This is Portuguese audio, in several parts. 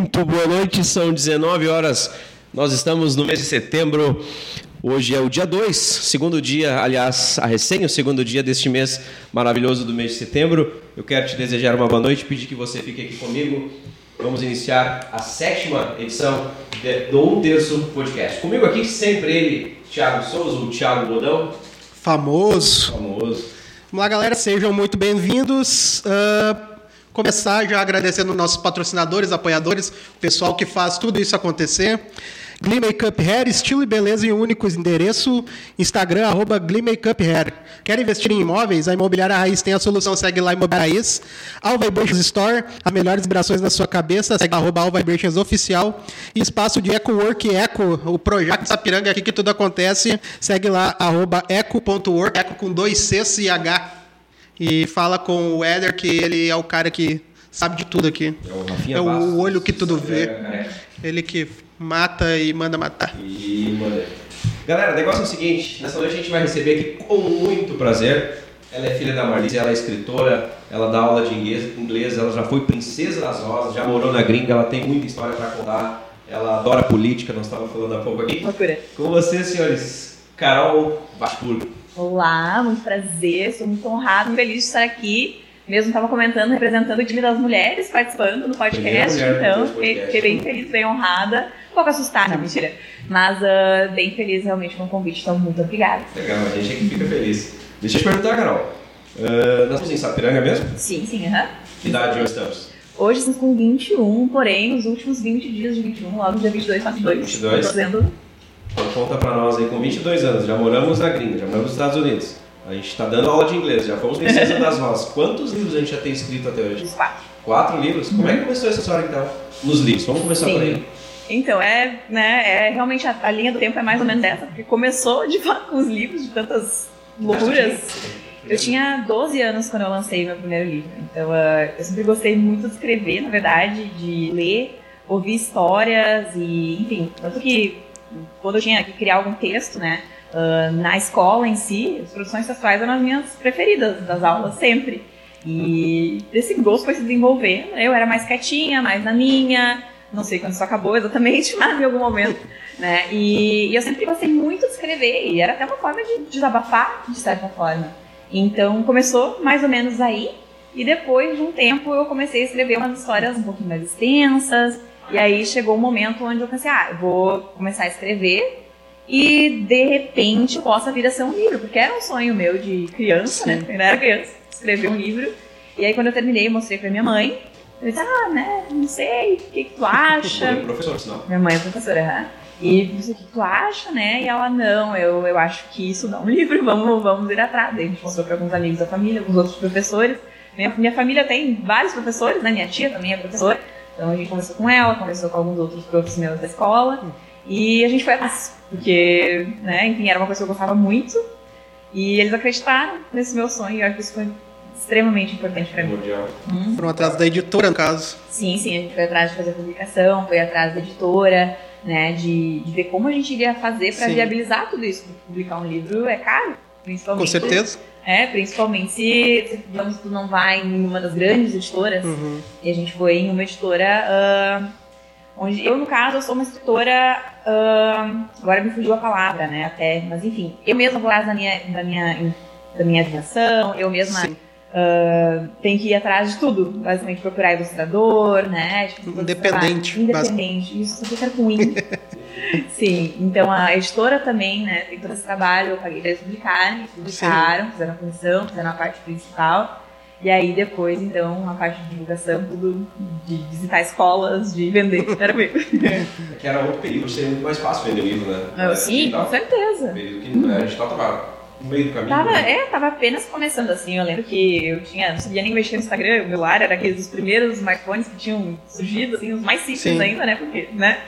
Muito boa noite, são 19 horas. Nós estamos no mês de setembro. Hoje é o dia 2, segundo dia, aliás, a recém o segundo dia deste mês maravilhoso do mês de setembro. Eu quero te desejar uma boa noite, pedir que você fique aqui comigo. Vamos iniciar a sétima edição do Um Terço Podcast. Comigo aqui sempre ele, Thiago Souza, o Thiago Bodão. Famoso. Famoso. Vamos lá, galera, sejam muito bem-vindos. Uh, começar já agradecendo nossos patrocinadores, apoiadores, o pessoal que faz tudo isso acontecer. Glee Makeup Hair, estilo e beleza em um único endereço, Instagram, arroba Glee Makeup Hair. Quer investir em imóveis? A Imobiliária Raiz tem a solução, segue lá Imobiliária Raiz. All Vibrations Store, as melhores vibrações na sua cabeça, segue arroba All Vibrations Oficial. E espaço de Eco Work Eco, o projeto Sapiranga aqui que tudo acontece, segue lá arroba eco.work, eco com dois Cs e H. E fala com o Éder, que ele é o cara que sabe de tudo aqui. É o Rafinha É o Bastos, olho que tudo vê. É, Ele que mata e manda matar. E manda. Galera, o negócio é o seguinte: nessa noite a gente vai receber aqui com muito prazer. Ela é filha da Marlise, ela é escritora, ela dá aula de inglês, inglês, ela já foi princesa das rosas, já morou na gringa, ela tem muita história para contar. Ela adora política, nós estávamos falando há pouco aqui. Com vocês, senhores, Carol Vasburgo. Olá, muito prazer, sou muito honrada, muito feliz de estar aqui. Mesmo estava comentando, representando o time das mulheres, participando do podcast, mulher então podcast. fiquei fiquei bem feliz, bem honrada. Um pouco assustada, não, mentira. Mas ah, bem feliz realmente com o convite, então muito obrigada. Legal, a gente aqui fica feliz. Deixa eu te perguntar, Carol. Ah, nós estamos em Sapiranga mesmo? Sim, sim, aham. Que idade nós estamos? Hoje estamos com 21, porém, os últimos 20 dias de 21, logo dia 22, faço 2. 22. Tô fazendo Então conta pra nós aí, com 22 anos, já moramos na gringa, já moramos nos Estados Unidos. A gente tá dando aula de inglês, já fomos princesa das rosas. Quantos livros a gente já tem escrito até hoje? quatro. Quatro livros? Como é que começou essa história então? Nos livros, vamos começar Sim. por aí. Então, é, né, é realmente a, a linha do tempo é mais ou menos essa, porque começou de fato com os livros, de tantas loucuras. Eu tinha 12 anos quando eu lancei meu primeiro livro, então ah, eu sempre gostei muito de escrever, na verdade, de ler, ouvir histórias e, enfim, tanto que quando eu tinha que criar algum texto, né, ah, na escola em si, as produções textuais eram as minhas preferidas das aulas, sempre. E esse gosto foi se desenvolvendo, eu era mais quietinha, mais na minha, não sei quando isso acabou exatamente, mas em algum momento, né? E, e eu sempre gostei muito de escrever, e era até uma forma de desabafar, de certa forma. Então começou mais ou menos aí, e depois de um tempo eu comecei a escrever umas histórias um pouquinho mais extensas, e aí chegou um momento onde eu pensei, ah, eu vou começar a escrever, e de repente possa vir a ser um livro, porque era um sonho meu de criança, né? Quando eu era criança, escrever um livro. E aí quando eu terminei, eu mostrei pra minha mãe. Eu disse, ah, né, não sei, o que, que tu acha? Foi professor, senão. Minha mãe é professora, aham. E disse, o que tu acha, né? E ela, não, eu, eu acho que isso não é um livro, vamos, vamos ir atrás. Daí a gente mostrou para alguns amigos da família, alguns outros professores. Minha, minha família tem vários professores, né? Minha tia também é professora. Então a gente conversou com ela, conversou com alguns outros professores meus da escola. E a gente foi atrás, porque, né, enfim, era uma coisa que eu gostava muito. E eles acreditaram nesse meu sonho, e eu acho que isso foi extremamente importante para mim. Primordial. Foram atrás da editora, no caso. Sim, sim, a gente foi atrás de fazer a publicação, foi atrás da editora, né, de, de ver como a gente iria fazer para viabilizar tudo isso. Publicar um livro é caro, principalmente. Com certeza. É, principalmente se, digamos, tu não vai em uma das grandes editoras. Uhum. E a gente foi em uma editora ah, onde eu, no caso, eu sou uma escritora. ah, agora me fugiu a palavra, né? Até, mas enfim, eu mesma vou atrás da minha, da minha, da minha aviação, eu mesma Sim. ah, tenho que ir atrás de tudo, basicamente procurar ilustrador, né? Tipo, Independente. Independente, isso só fica ruim. Sim, então a editora também, né, tem todo esse trabalho, eu paguei pra eles publicarem, publicaram, fizeram a comissão, fizeram a parte principal. E aí depois, então, a parte de divulgação, tudo de visitar escolas, de vender. Era mesmo. É que era outro período, seria muito mais fácil vender o livro, né? Eu, É, sim, com certeza. período que né, a gente tava no meio do caminho. Tava, né? é, tava apenas começando assim. Eu lembro que eu tinha, não sabia nem mexer no Instagram, o meu ar era aqueles dos primeiros smartphones que tinham surgido, assim, os mais simples Sim. ainda, né? Porque, né?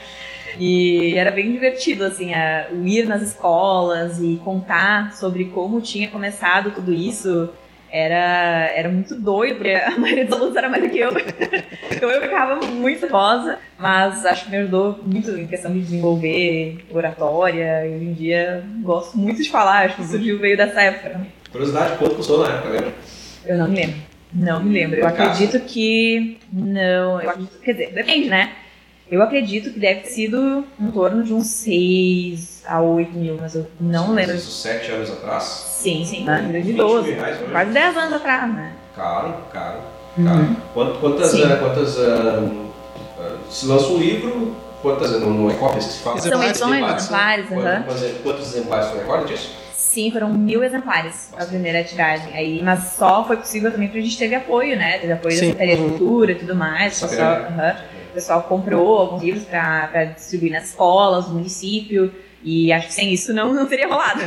E era bem divertido, assim, a, o ir nas escolas e contar sobre como tinha começado tudo isso. Era, era muito doido, porque a maioria dos alunos era mais do que eu. então eu ficava muito rosa, mas acho que me ajudou muito em questão de desenvolver oratória. E hoje em dia gosto muito de falar, acho que surgiu veio dessa época. Curiosidade, quanto custou na época, lembra? Eu não me lembro. Não me lembro. Eu acredito que. Não, eu acredito. Quer dizer, depende, né? Eu acredito que deve ter sido em torno de uns 6 a 8 mil, mas eu não lembro. Isso sete anos atrás? Sim, sim, na vida de 12. reais, né? Quase 10 anos atrás, né? Caro, caro, Uhum. caro. Quant- Quantas, ah, quantas ah, se lança um livro, quantas, não, não é cópias que se fala? São Exemplares, edições, exemplares. exemplares, aham. Quantos, quantos exemplares você recorda disso? Sim, foram mil exemplares a primeira tiragem. Aí, mas só foi possível também porque a gente teve apoio, né? Teve apoio da Sim. Secretaria de Uhum. Cultura e tudo mais. Pessoal, aham. O pessoal comprou alguns livros para distribuir nas escolas, no município. E acho que sem isso não, não teria rolado.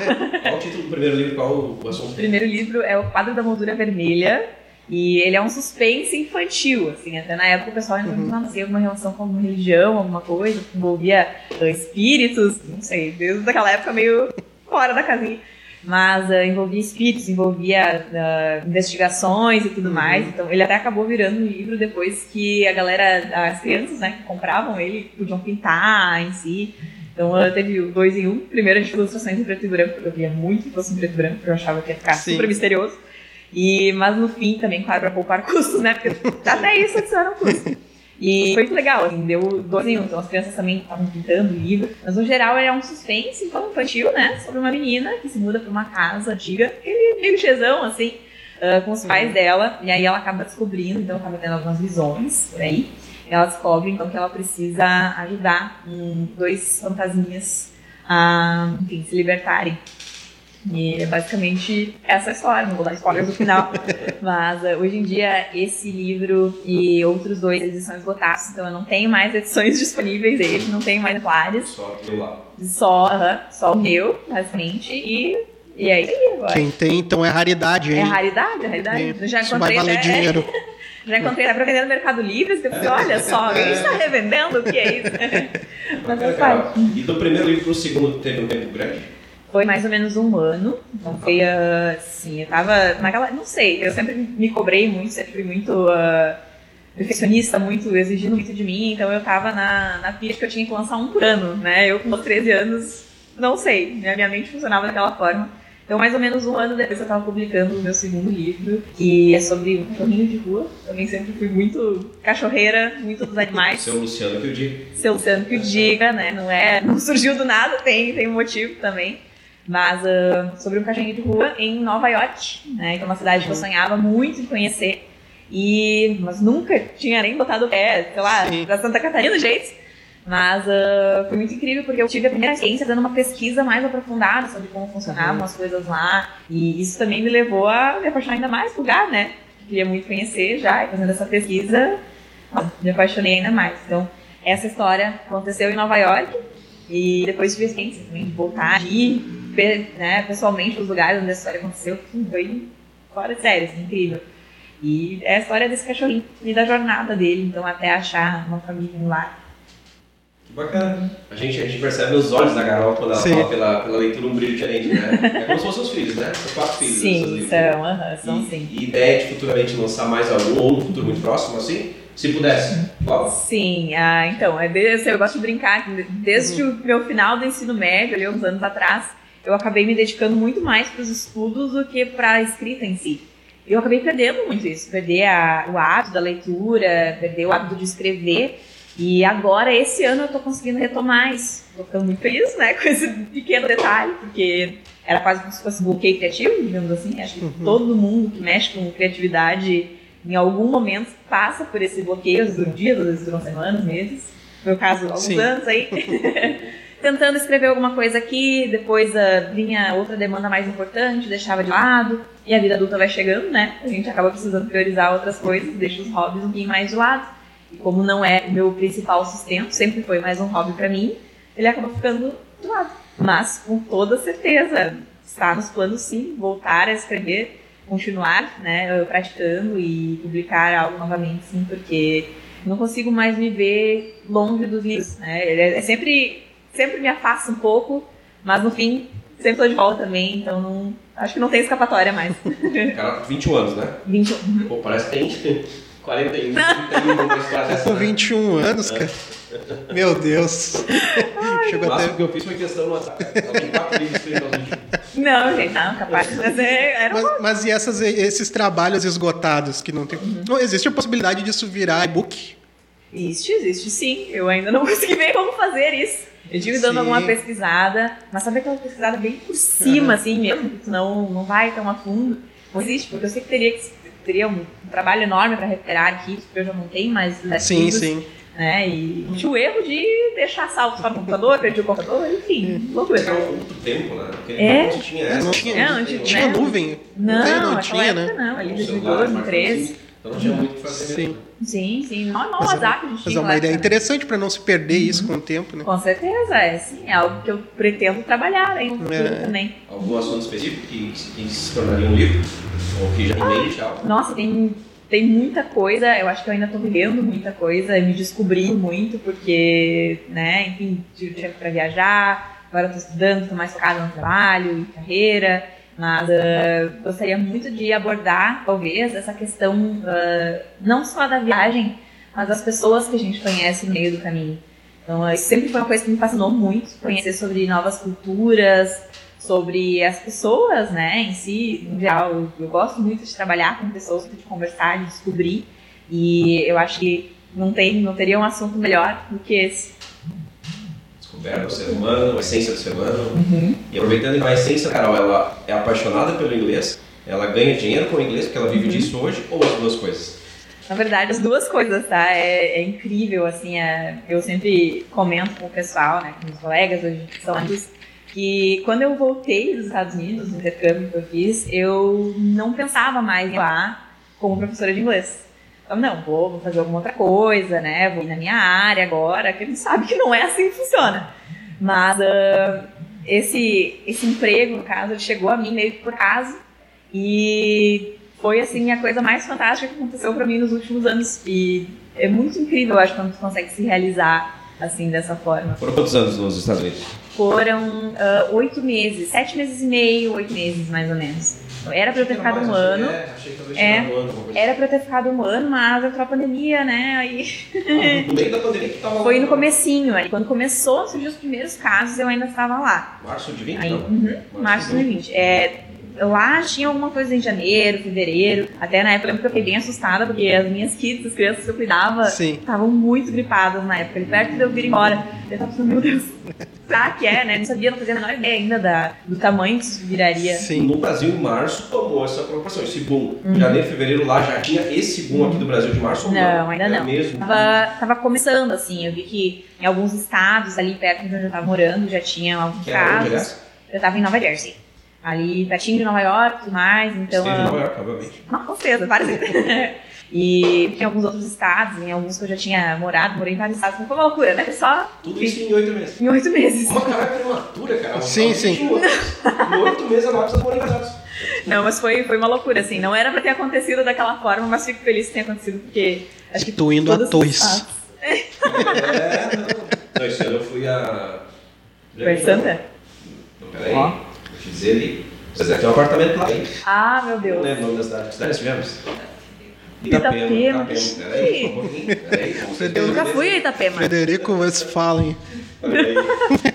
Qual o título do primeiro livro? Qual o assunto? O primeiro livro é O Quadro da Moldura Vermelha. E ele é um suspense infantil, assim, até na época o pessoal ainda Uhum. não tinha alguma relação com alguma religião, alguma coisa, que envolvia ah, espíritos, não sei, desde aquela época meio fora da casinha. Mas ah, envolvia espíritos, envolvia ah, investigações e tudo mais. Então ele até acabou virando um livro depois que a galera, as crianças, né, que compravam ele, podiam pintar em si. Então ah, teve dois em um. Primeiro a gente fez ilustrações em preto e branco, porque eu via muito que fosse em preto e branco, porque eu achava que ia ficar Sim. super misterioso. E, mas no fim também, claro, para poupar custos, né? Porque até isso adiciona um custo. E foi muito legal, assim, deu dois em um. Então as crianças também estavam pintando o livro. Mas no geral ele é um suspense infantil, né? Sobre uma menina que se muda para uma casa antiga, aquele meio chezão, assim, ah, com os pais dela. E aí ela acaba descobrindo, então acaba tendo algumas visões por aí. Ela descobre então que ela precisa ajudar um, dois fantasminhas a, enfim, se libertarem. E é basicamente essa história, não vou dar spoilers no final. Mas eh, hoje em dia, esse livro e outros dois eles são esgotados, então eu não tenho mais edições disponíveis dele, não tenho mais exemplares, Só eu lá. só, aham, só o meu, basicamente, e, e é isso aí agora. Quem tem, então, é raridade, É hein? raridade, é raridade. Eu já Isso vai encontrei valer até- dinheiro. Já encontrei até pra vender no Mercado Livre, eu pensei, olha só, alguém está revendendo? O que é isso? Mas parte. E do primeiro livro pro segundo teve um tempo grande? Foi mais ou menos um ano. Então foi assim, eu tava naquela. Não sei, eu sempre me cobrei muito, sempre fui muito ah, perfeccionista, muito, exigindo muito de mim. Então eu tava na, na pilha que eu tinha que lançar um por ano, né? Eu com meus 13 anos, não sei, né? minha mente funcionava daquela forma. Então, mais ou menos um ano depois, eu estava publicando o meu segundo livro, que é sobre um cachorrinho de rua. Também sempre fui muito cachorreira, muito dos animais. Seu Luciano que eu digo. Seu Luciano que o diga, né? Não, é, não surgiu do nada, tem, tem um motivo também. Mas ah, sobre um cachorrinho de rua em Nova York, né? Que é uma cidade que eu sonhava muito em conhecer. E, mas nunca tinha nem botado o pé, sei lá, Sim. pra Santa Catarina, gente. Mas ah, foi muito incrível porque eu tive a primeira experiência dando uma pesquisa mais aprofundada sobre como funcionavam as coisas lá. E isso também me levou a me apaixonar ainda mais pelo lugar, né? Queria muito conhecer já, e fazendo essa pesquisa, me apaixonei ainda mais. Então, essa história aconteceu em Nova York. E depois tive a experiência também de voltar, de ir né, pessoalmente os lugares onde a história aconteceu. Foi fora de série, assim, incrível. E é a história desse cachorrinho e da jornada dele, então até achar uma família no lar. Que bacana. A gente, a gente percebe nos olhos da Carol quando ela Sim. fala pela, pela leitura um brilho diferente, né? É como se fossem os filhos, né? São quatro filhos. Sim, são, aham, são e, sim. E ideia de futuramente lançar mais algum, ou no futuro muito próximo, assim? Se pudesse. Qual? Sim, ah, então, é desde, eu gosto de brincar desde o meu final do ensino médio, ali uns anos atrás, eu acabei me dedicando muito mais para os estudos do que para a escrita em si. E eu acabei perdendo muito isso, perder a- o hábito da leitura, perder o hábito de escrever. E agora, esse ano, eu tô conseguindo retomar isso. Tô ficando muito feliz, né, com esse pequeno detalhe, porque era quase como se fosse bloqueio criativo, digamos assim. Acho que todo mundo que mexe com criatividade, em algum momento, passa por esse bloqueio, às vezes duram dias, às vezes duram semanas, meses. No meu caso, alguns Sim. anos aí. Tentando escrever alguma coisa aqui, depois ah, vinha outra demanda mais importante, deixava de lado. E a vida adulta vai chegando, né? A gente acaba precisando priorizar outras coisas, deixa os hobbies um pouquinho mais de lado. E como não é o meu principal sustento, sempre foi mais um hobby pra mim, ele acaba ficando de lado. Mas, com toda certeza, está nos planos sim, voltar a escrever, continuar né, praticando e publicar algo novamente, sim, porque não consigo mais me ver longe dos livros. Né? É, é sempre, sempre me afasta um pouco, mas no fim, sempre estou de volta também, então não, acho que não tem escapatória mais. Cara, 21 anos, né? 21. Pô, parece que tem 41, 31 uma história Eu dessa. tô né? 21 anos, cara. Meu Deus. O Chegou máximo até... que eu fiz foi questão no WhatsApp. Ela tem quatro livros escritos aos 21. Não, gente, não, capaz. Mas é, era Mas, mas e essas, esses trabalhos esgotados que não tem. Não, existe a possibilidade disso virar e-book? Existe, existe sim. Eu ainda não consegui ver como fazer isso. Eu tive dando Sim. alguma pesquisada, mas sabe aquela pesquisada bem por cima, assim mesmo, não, não vai tão a fundo? Não existe, porque eu sei que teria, que, teria um, trabalho enorme para recuperar arquivos, porque eu já não tenho mais Sim, sim. Né? E tinha o erro de deixar salvo só no computador, perdi o computador, enfim, loucura. Era outro tempo, né? É. não tinha essa. Não tinha, É, antes, tinha né? nuvem? Não, Tem, não naquela tinha, época né? não, ali Com 2012, celular, 2013. smartphone, Então não tinha muito o que fazer. Sim. mesmo. Sim, sim, não, não Mas é- WhatsApp a gente Mas tinha é uma ideia interessante para não se perder isso com o tempo, né? Com certeza, é sim, é algo que eu pretendo trabalhar aí no futuro É. também. Algum assunto específico que, que se tornaria um livro? Ou que já em mente algo? Nossa, tem, tem muita coisa, eu acho que eu ainda tô vivendo muita coisa, me descobrindo muito, porque, né, enfim, tive tempo pra viajar, agora tô estudando, tô mais focada no trabalho e carreira, mas ah, gostaria muito de abordar, talvez, essa questão ah, não só da viagem, mas das pessoas que a gente conhece no meio do caminho. Então, isso sempre foi uma coisa que me fascinou muito, conhecer sobre novas culturas, sobre as pessoas, né, em si, em geral, eu, eu gosto muito de trabalhar com pessoas, de conversar, de descobrir, e eu acho que não tem, não teria um assunto melhor do que esse. Descoberta do ser humano, a essência do ser humano. E aproveitando a essência, Carol, ela é apaixonada pelo inglês, ela ganha dinheiro com o inglês porque ela vive disso hoje, ou as duas coisas? Na verdade, as duas coisas, tá? É, é incrível, assim, é- eu sempre comento com o pessoal, né, com os colegas hoje que são amigos, que quando eu voltei dos Estados Unidos, no intercâmbio que eu fiz, eu não pensava mais lá como professora de inglês. Então, não, vou, vou fazer alguma outra coisa, né, vou ir na minha área agora, que a gente sabe que não é assim que funciona. Mas ah, esse, esse emprego, no caso, chegou a mim meio que por acaso, e foi assim a coisa mais fantástica que aconteceu para mim nos últimos anos e é muito incrível, eu acho, quando tu consegue se realizar assim dessa forma. Foram quantos anos nos Estados Unidos? Foram ah, oito meses, sete meses e meio, oito meses mais ou menos. Então, Era para eu ter ficado um ano, É, achei que talvez É. um ano. era para eu ter ficado um ano, mas entrou a pandemia, né? Aí assim. No meio da pandemia que tava foi no comecinho, aí quando começou a surgir os primeiros casos, eu ainda estava lá. Março de 20, Aí, não? uhum, março de 2020. É, lá tinha alguma coisa em janeiro, fevereiro. Até na época eu lembro que eu fiquei bem assustada, porque as minhas kids, as crianças que eu cuidava, Sim. estavam muito gripadas na época. Ali perto de eu vir embora. Eu tava pensando, meu Deus, será que é, né? Não sabia, não fazia a menor ideia ainda da, do tamanho que isso viraria. Sim. No Brasil, em março, tomou essa proporção, esse boom. Janeiro, fevereiro, lá já tinha esse boom aqui do Brasil de março ou não? Não, ainda Era não. mesmo? Tava, tava começando, assim. Eu vi que em alguns estados ali perto de onde eu tava morando já tinha alguns Que casos. Eu tava em Nova Jersey. Ali pertinho de Nova York e tudo mais. Então, em ah, Nova York, obviamente. Não, com certeza, várias vezes. E tem alguns outros estados, em alguns que eu já tinha morado, morei em vários estados, não foi uma loucura, né? Só Tudo isso em oito meses. em oito meses. Uma caralho prematura, cara. Sim, sim. Em oito meses ela vai precisar morar casados. Não, mas foi, foi uma loucura, assim. Não era pra ter acontecido daquela forma, mas fico feliz que tenha acontecido, porque acho que Tô indo a Torres. estados- É, não. Não, esse ano eu fui a. Foi Santa? Não, peraí. Ó. Dizer ali. Vocês devem ter um apartamento lá, hein? Ah, meu Não Deus. lembro o nome da cidade. Que cidade nós tivemos? Itapema, Itapema. Peraí, um. Eu nunca fui a Itapema. Frederico Westphalen. Olha aí.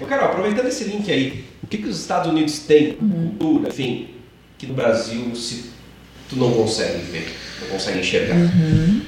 Ô, Carol, aproveitando esse link aí, o que, que os Estados Unidos têm, Uhum. cultura, enfim, que no Brasil se tu não consegue ver, não consegue enxergar? Uhum.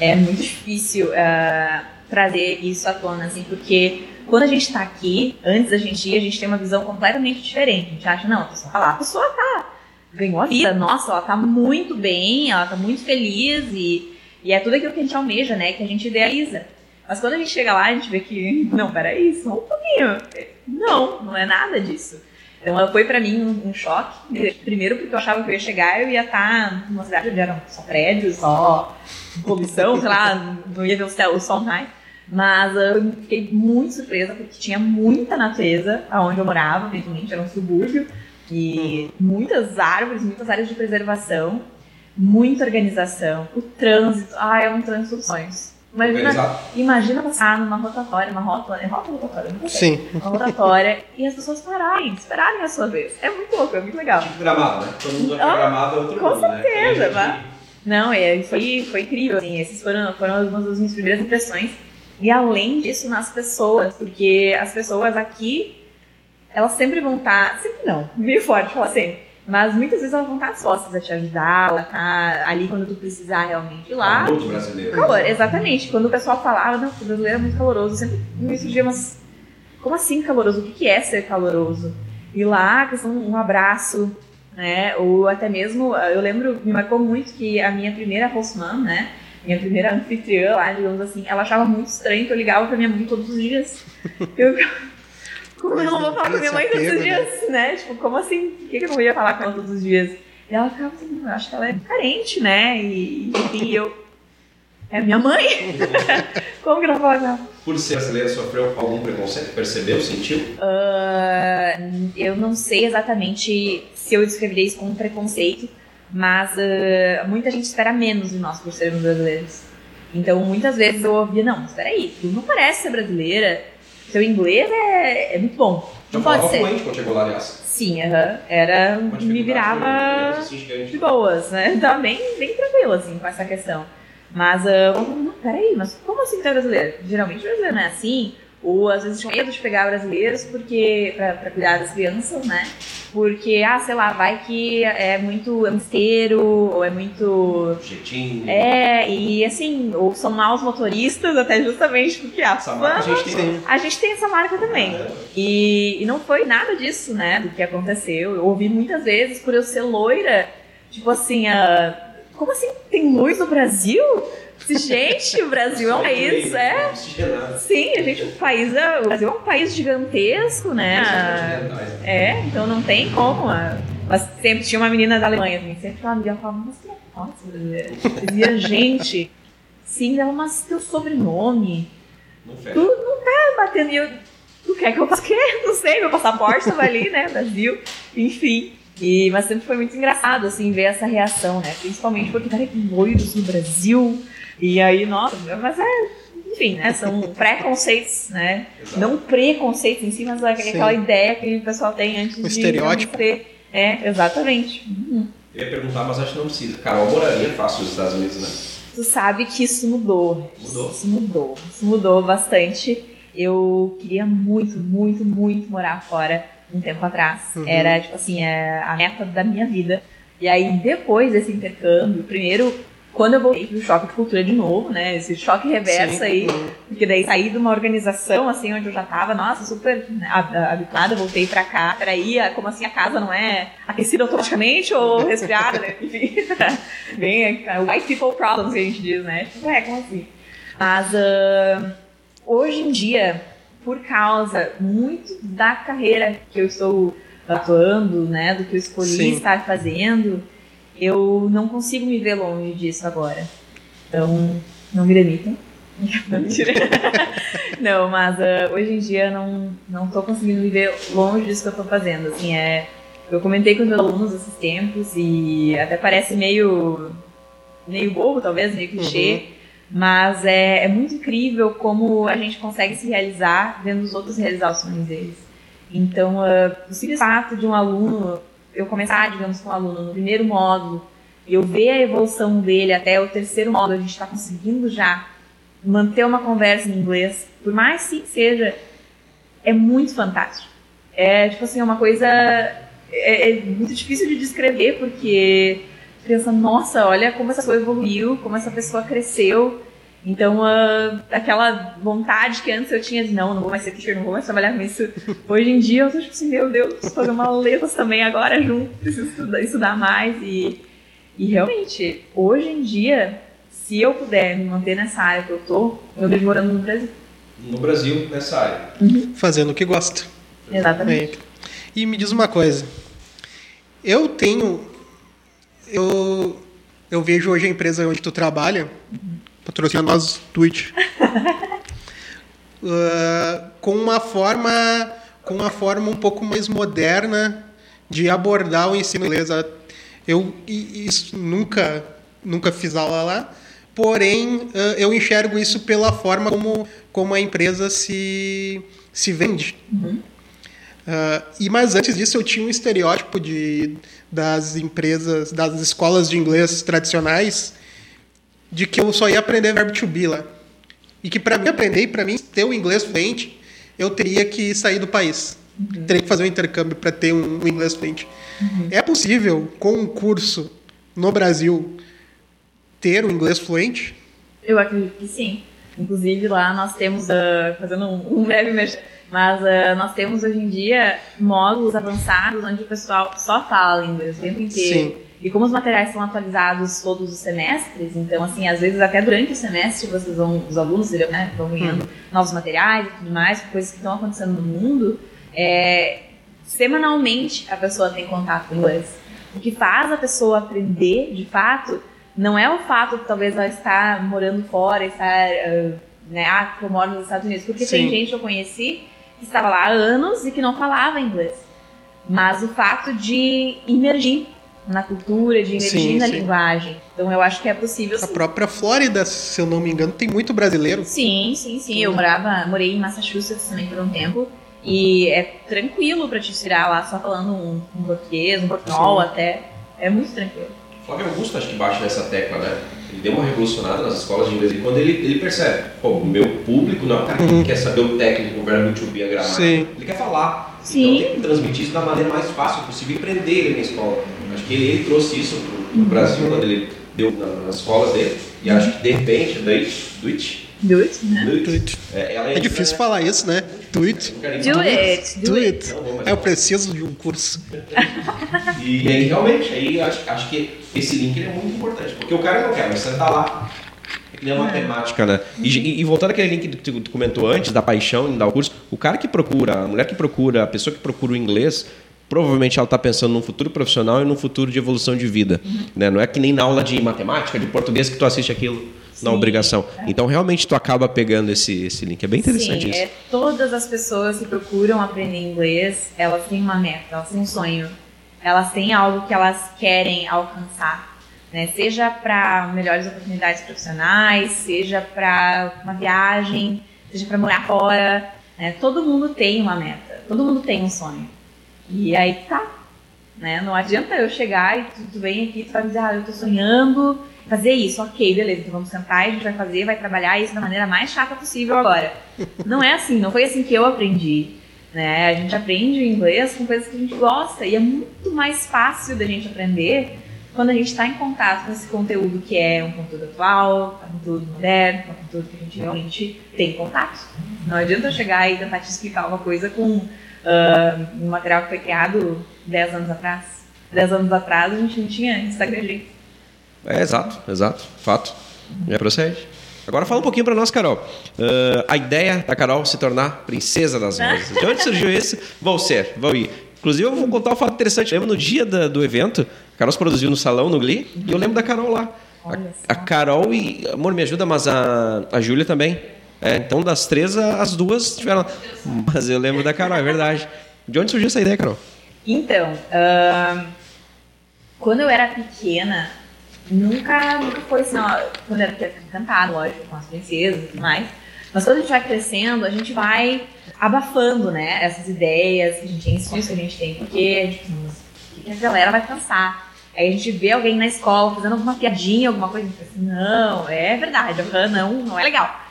É muito difícil ah, trazer isso à tona, assim, porque quando a gente tá aqui, antes da gente ir, a gente tem uma visão completamente diferente. A gente acha, não, a pessoa tá lá, a pessoa tá, ganhou a vida, nossa, ela tá muito bem, ela tá muito feliz e, e é tudo aquilo que a gente almeja, né, que a gente idealiza. Mas quando a gente chega lá, a gente vê que, não, peraí, só um pouquinho. Não, não é nada disso. Então foi pra mim um, um choque. Primeiro porque eu achava que eu ia chegar e eu ia estar numa cidade onde eram só prédios, só poluição, sei lá, não ia ver o, céu, o sol mais. Mas eu fiquei muito surpresa porque tinha muita natureza aonde eu morava, principalmente era um subúrbio, e muitas árvores, muitas áreas de preservação, muita organização, o trânsito, ah, é um trânsito dos sonhos. Imagina, Organizado? imagina passar numa rotatória, uma rótula, é ou rotatória? Não sei Sim. uma rotatória e as pessoas pararem, esperarem a sua vez. É muito louco, é muito legal. Tipo gramado, né? Todo mundo aqui Ah, gramado é outro com mundo, né? certeza, vá. Não, é, foi, foi incrível, assim, esses foram, foram algumas das minhas primeiras impressões. E além disso, nas pessoas, porque as pessoas aqui, elas sempre vão estar, sempre não, meio forte falar sempre, Mas muitas vezes elas vão estar dispostas a te ajudar, ela tá ali quando tu precisar realmente ir lá. Muito brasileiro. Calor, exatamente. Quando o pessoal falava, não, o brasileiro é muito caloroso, sempre me surgia umas. Como assim caloroso? O que que é ser caloroso? E lá, questão um abraço, né? Ou até mesmo, eu lembro, me marcou muito que a minha primeira hostman, né? Minha primeira anfitriã lá, digamos assim, ela achava muito estranho que eu ligava pra minha mãe todos os dias. Eu, como eu não vou falar com minha mãe todos os dias, né? Tipo, como assim? Por que que eu não ia falar com ela todos os dias? E ela ficava assim, eu acho que ela é carente, né? E, enfim, eu. É minha mãe? como que eu não vou falar com ela? Por ser brasileira, sofreu algum preconceito? Percebeu, sentiu? Ah, eu não sei exatamente se eu descreveria isso como preconceito, mas ah, muita gente espera menos de nós por sermos brasileiros. Então, muitas vezes eu ouvia, não, mas peraí, tu não parece ser brasileira, seu inglês é, é muito bom. Não pode falava ser. fluente quando chegou lá, aliás. Sim, aham, era, Uma me virava gigante. de boas, né? Tava bem, bem tranquilo, assim, com essa questão. Mas, uh, eu não, peraí, mas como assim tu é brasileiro? Geralmente brasileiro não é assim. Ou às vezes tinha medo de pegar brasileiros porque pra, pra cuidar das crianças, né? Porque, ah, sei lá, vai que é muito é misteiro, ou é muito. Jeitinho. É, e assim, ou são maus motoristas, até justamente porque a Essa marca a gente tem. a gente tem essa marca também. E, e não foi nada disso, né, do que aconteceu. Eu ouvi muitas vezes, por eu ser loira, tipo assim, ah, como assim tem luz no Brasil? Gente, o Brasil é um país, é. Oxigenado. Sim, a gente, o país é, o Brasil é um país gigantesco, né? É, então não tem como. ah, Mas sempre tinha uma menina da Alemanha, assim, sempre ela me falava, mas que é nossa, brasileira. Dizia, gente, sim, ela, mas teu sobrenome, Não tu não tá batendo. E eu, tu quer que eu faça o quê? Não sei, meu passaporte tava ali, né? Brasil, enfim. E, mas sempre foi muito engraçado, assim, ver essa reação, né? Principalmente porque, cara, que loiros no Brasil. E aí, nossa, mas é. Enfim, né? São preconceitos, né? Exato. Não preconceitos em si, mas aquela ideia que o pessoal tem antes Um de. estereótipo. Ter. É, exatamente. Uhum. Eu ia perguntar, mas acho que não precisa. Carol moraria fácil nos Estados Unidos, né? Tu sabe que isso mudou. Mudou? Isso mudou. Isso mudou bastante. Eu queria muito, muito, muito morar fora um tempo atrás. Uhum. Era, tipo assim, é a meta da minha vida. E aí, depois desse intercâmbio, primeiro, quando eu voltei pro choque de cultura de novo, né? Esse choque reverso Sim. aí. Porque daí saí de uma organização, assim, onde eu já tava, nossa, super né, hab- habituada, voltei pra cá. Peraí, como assim a casa não é aquecida automaticamente ou resfriada, né? Enfim, bem, white people problems que a gente diz, né? Tipo, é, como assim? Mas ah, hoje em dia, por causa muito da carreira que eu estou atuando, né? Do que eu escolhi Sim. estar fazendo, eu não consigo me ver longe disso agora. Então, não me demitam. Não, mentira. não, mas ah, hoje em dia não, não tô conseguindo me ver longe disso que eu tô fazendo. Assim, é, eu comentei com os meus alunos esses tempos e até parece meio, meio bobo, talvez, meio clichê. Mas é, é muito incrível como a gente consegue se realizar vendo os outros realizar os sonhos deles. Então, ah, o simples fato de um aluno, eu começar, digamos, com um aluno no primeiro módulo, e eu ver a evolução dele até o terceiro módulo, a gente está conseguindo já manter uma conversa em inglês, por mais que seja, é muito fantástico. É, tipo assim, é uma coisa. É, é muito difícil de descrever, porque pensa, nossa, olha como essa coisa evoluiu, como essa pessoa cresceu. Então, ah, aquela vontade que antes eu tinha de não, não vou mais ser teacher, não vou mais trabalhar com isso. Hoje em dia eu tô tipo assim, meu Deus, preciso fazer uma letras também agora junto, preciso estudar, estudar mais. E, e realmente, hoje em dia, se eu puder me manter nessa área que eu tô, eu vejo morando no Brasil. No Brasil, nessa área. Fazendo o que gosta. Exatamente. E me diz uma coisa. Eu tenho. Eu, eu vejo hoje a empresa onde tu trabalha, patrocina nós, Twitch, ah, com uma forma com uma forma um pouco mais moderna de abordar o ensino inglês. Eu e- isso nunca nunca fiz aula lá, porém ah, eu enxergo isso pela forma como como a empresa se se vende. Ah, e mas antes disso eu tinha um estereótipo de das empresas, das escolas de inglês tradicionais, de que eu só ia aprender verbo to be lá. E que para mim aprender, para mim ter o inglês fluente, eu teria que sair do país. Uhum. Teria que fazer um intercâmbio para ter um, um inglês fluente. Uhum. É possível, com um curso no Brasil, ter um inglês fluente? Eu acredito que sim. Inclusive lá nós temos, uh, fazendo um, um breve mas uh, nós temos hoje em dia módulos avançados onde o pessoal só fala inglês o tempo inteiro. Sim. E como os materiais são atualizados todos os semestres, então, assim, às vezes até durante o semestre vocês vão, os alunos né, vão ganhando hum. novos materiais e tudo mais, coisas que estão acontecendo no mundo, é, semanalmente a pessoa tem contato com inglês. O que faz a pessoa aprender, de fato, não é o fato de talvez ela estar morando fora, estar, uh, né, ah, eu moro nos Estados Unidos, porque Sim. tem gente que eu conheci que estava lá há anos e que não falava inglês. Mas o fato de imergir na cultura, de emergir sim, na sim. linguagem. Então eu acho que é possível. A própria Flórida, se eu não me engano, tem muito brasileiro. Sim, sim, sim. Eu morava, morei em Massachusetts também por um tempo. E é tranquilo para te tirar lá só falando um, um português, um portunhol até. É muito tranquilo. Flávio Augusto acho que bate nessa tecla, né? Ele deu uma revolucionada nas escolas de inglês. E quando ele, ele percebe, pô, o meu público não é o cara que uhum. quer saber o técnico, o verbo to be, a gramática. Sim. Ele quer falar. Sim. Então tem que transmitir isso da maneira mais fácil possível e prender ele na escola. Acho que ele, ele trouxe isso para o Brasil quando ele deu nas escolas dele. E acho que de repente, daí, do it. Do it, né? Do it. É, é, é difícil falar isso, né? Do it. Do it. Do, it. é, eu preciso de um curso. e aí, realmente, aí acho, acho que esse link é muito importante. Porque o cara não quer, mas você tá lá. É uma temática, né? E, e, voltando àquele link que tu comentou antes, da paixão em dar o curso, o cara que procura, a mulher que procura, a pessoa que procura o inglês, provavelmente ela está pensando num futuro profissional e num futuro de evolução de vida. Uhum. Né? Não é que nem na aula de matemática, de português, que tu assiste aquilo Sim. na obrigação. Então, realmente, tu acaba pegando esse, esse link. É bem interessante Sim, isso. É, todas as pessoas que procuram aprender inglês, elas têm uma meta, elas têm um sonho. Elas têm algo que elas querem alcançar. Né? Seja para melhores oportunidades profissionais, seja para uma viagem, seja para morar fora. Né? Todo mundo tem uma meta, todo mundo tem um sonho. E aí tá. Né? Não adianta eu chegar e tu, tu vem aqui e tu vai dizer, ah, eu tô sonhando fazer isso. Ok, beleza, então vamos sentar a gente vai fazer, vai trabalhar isso da maneira mais chata possível agora. Não é assim, não foi assim que eu aprendi. Né? A gente aprende inglês com coisas que a gente gosta e é muito mais fácil da gente aprender quando a gente está em contato com esse conteúdo que é um conteúdo atual, um conteúdo moderno, um conteúdo que a gente realmente tem contato. Não adianta eu chegar e tentar te explicar uma coisa com uh, um material que foi criado 10 anos atrás. 10 anos atrás a gente não tinha Instagram direito. É, exato, exato, fato. É, procede. Agora fala um pouquinho para nós, Carol. Uh, a ideia da Carol se tornar princesa das rosas. De onde surgiu isso? Vou ser, vou ir. Inclusive, eu vou contar um fato interessante. Eu lembro no dia da, do evento, a Carol se produziu no salão, no Glee, e eu lembro da Carol lá. A, a, Carol e. Amor, me ajuda, mas a, a Júlia também. É, então, das três, as duas tiveram. Mas eu lembro da Carol, é verdade. De onde surgiu essa ideia, Carol? Então, uh, quando eu era pequena, nunca, nunca foi assim, ó, quando eu era cantado, lógico, com as princesas e tudo mais. Mas quando a gente vai crescendo, a gente vai abafando, né, essas ideias a gente tem, sonhos que a gente tem, porque a gente o que a galera vai pensar? Aí a gente vê alguém na escola fazendo alguma piadinha, alguma coisa, e assim, não, é verdade, não, não é legal.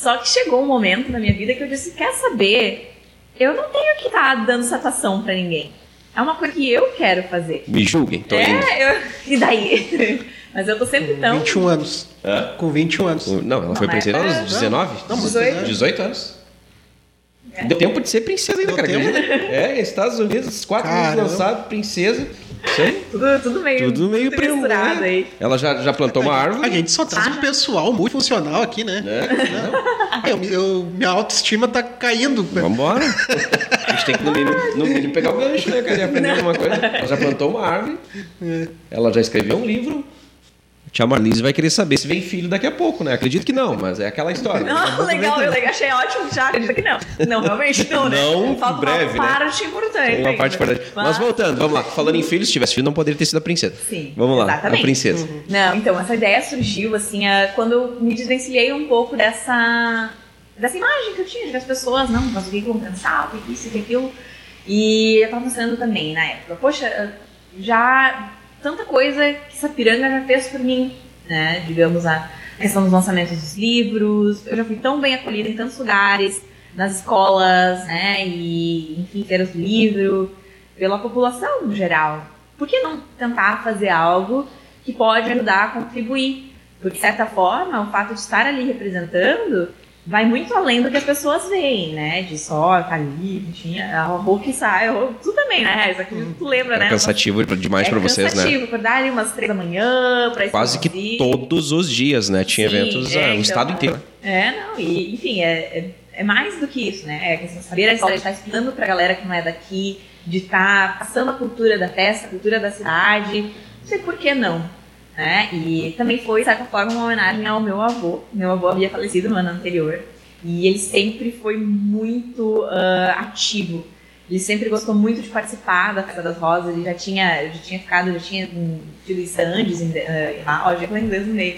Só que chegou um momento na minha vida que eu disse: quer saber? Eu não tenho que estar tá dando satisfação para ninguém. É uma coisa que eu quero fazer. Me julguem, tô é, indo. Eu, e daí? Mas eu tô sempre tão. 21 anos. Hã? Com 21 anos. Não, ela foi princesa aos 19? Não, 18. 18 anos. É. Deu tempo de ser princesa ainda, cara. Tempo? É, Estados Unidos, quatro anos lançado, princesa. Sei. Tudo, tudo meio, tudo meio tudo misturado aí. Ela já, já plantou uma árvore. A gente só traz ah. um pessoal muito funcional aqui, né? É. Eu, eu, minha autoestima tá caindo. Vambora. A gente tem que, no mínimo, no mínimo pegar o gancho, né, cara? aprender alguma coisa. Ela já plantou uma árvore. É. Ela já escreveu um livro. Tia Marlise vai querer saber se vem filho daqui a pouco, né? Acredito que não, mas é aquela história. Não, legal, eu achei ótimo, já acredito que não. Não, realmente não, né? Não, Falta breve, uma né? parte importante. Uma parte importante. Mas... mas... voltando, vamos lá. Falando em filhos, se tivesse filho, não poderia ter sido a princesa. Sim, Vamos lá, exatamente. a princesa. Uhum. Não, então, essa ideia surgiu, assim, quando eu me desvencilhei um pouco dessa, dessa imagem que eu tinha, de que as pessoas, não, mas o que vão pensar, o que isso, o que aquilo. E eu tava pensando também, na época, poxa, já tanta coisa que essa piranga já fez por mim né? Digamos, a questão dos lançamentos dos livros. Eu já fui tão bem acolhida em tantos lugares. nas escolas, né? E, enfim, feiras do livro, pela população no geral. Por que não tentar fazer algo que pode ajudar a contribuir? Porque, de certa forma, o fato de estar ali representando vai muito além do que as pessoas veem, né? De só tá ali, tinha a roupa que sai, a roupa, tu também, né? Isso aqui tu lembra, É né? cansativo demais é pra vocês, né? cansativo, acordar ali umas três da manhã pra Quase que todos os dias, né? Tinha Sim, eventos, é, ah, o então, estado inteiro. É, não, e enfim, é, é, é mais do que isso, né? É questão de saber a história, de estar explicando pra galera que não é daqui, de estar passando a cultura da festa, a cultura da cidade. Não sei por que não. Né? E também foi, de certa forma, uma homenagem ao meu avô. Meu avô havia falecido no ano anterior. E ele sempre foi muito ah, ativo. Ele sempre gostou muito de participar da Festa das Rosas. Ele já tinha, já tinha ficado, já tinha tido stands em, uh, lá. Ó, já falei inglês no meio.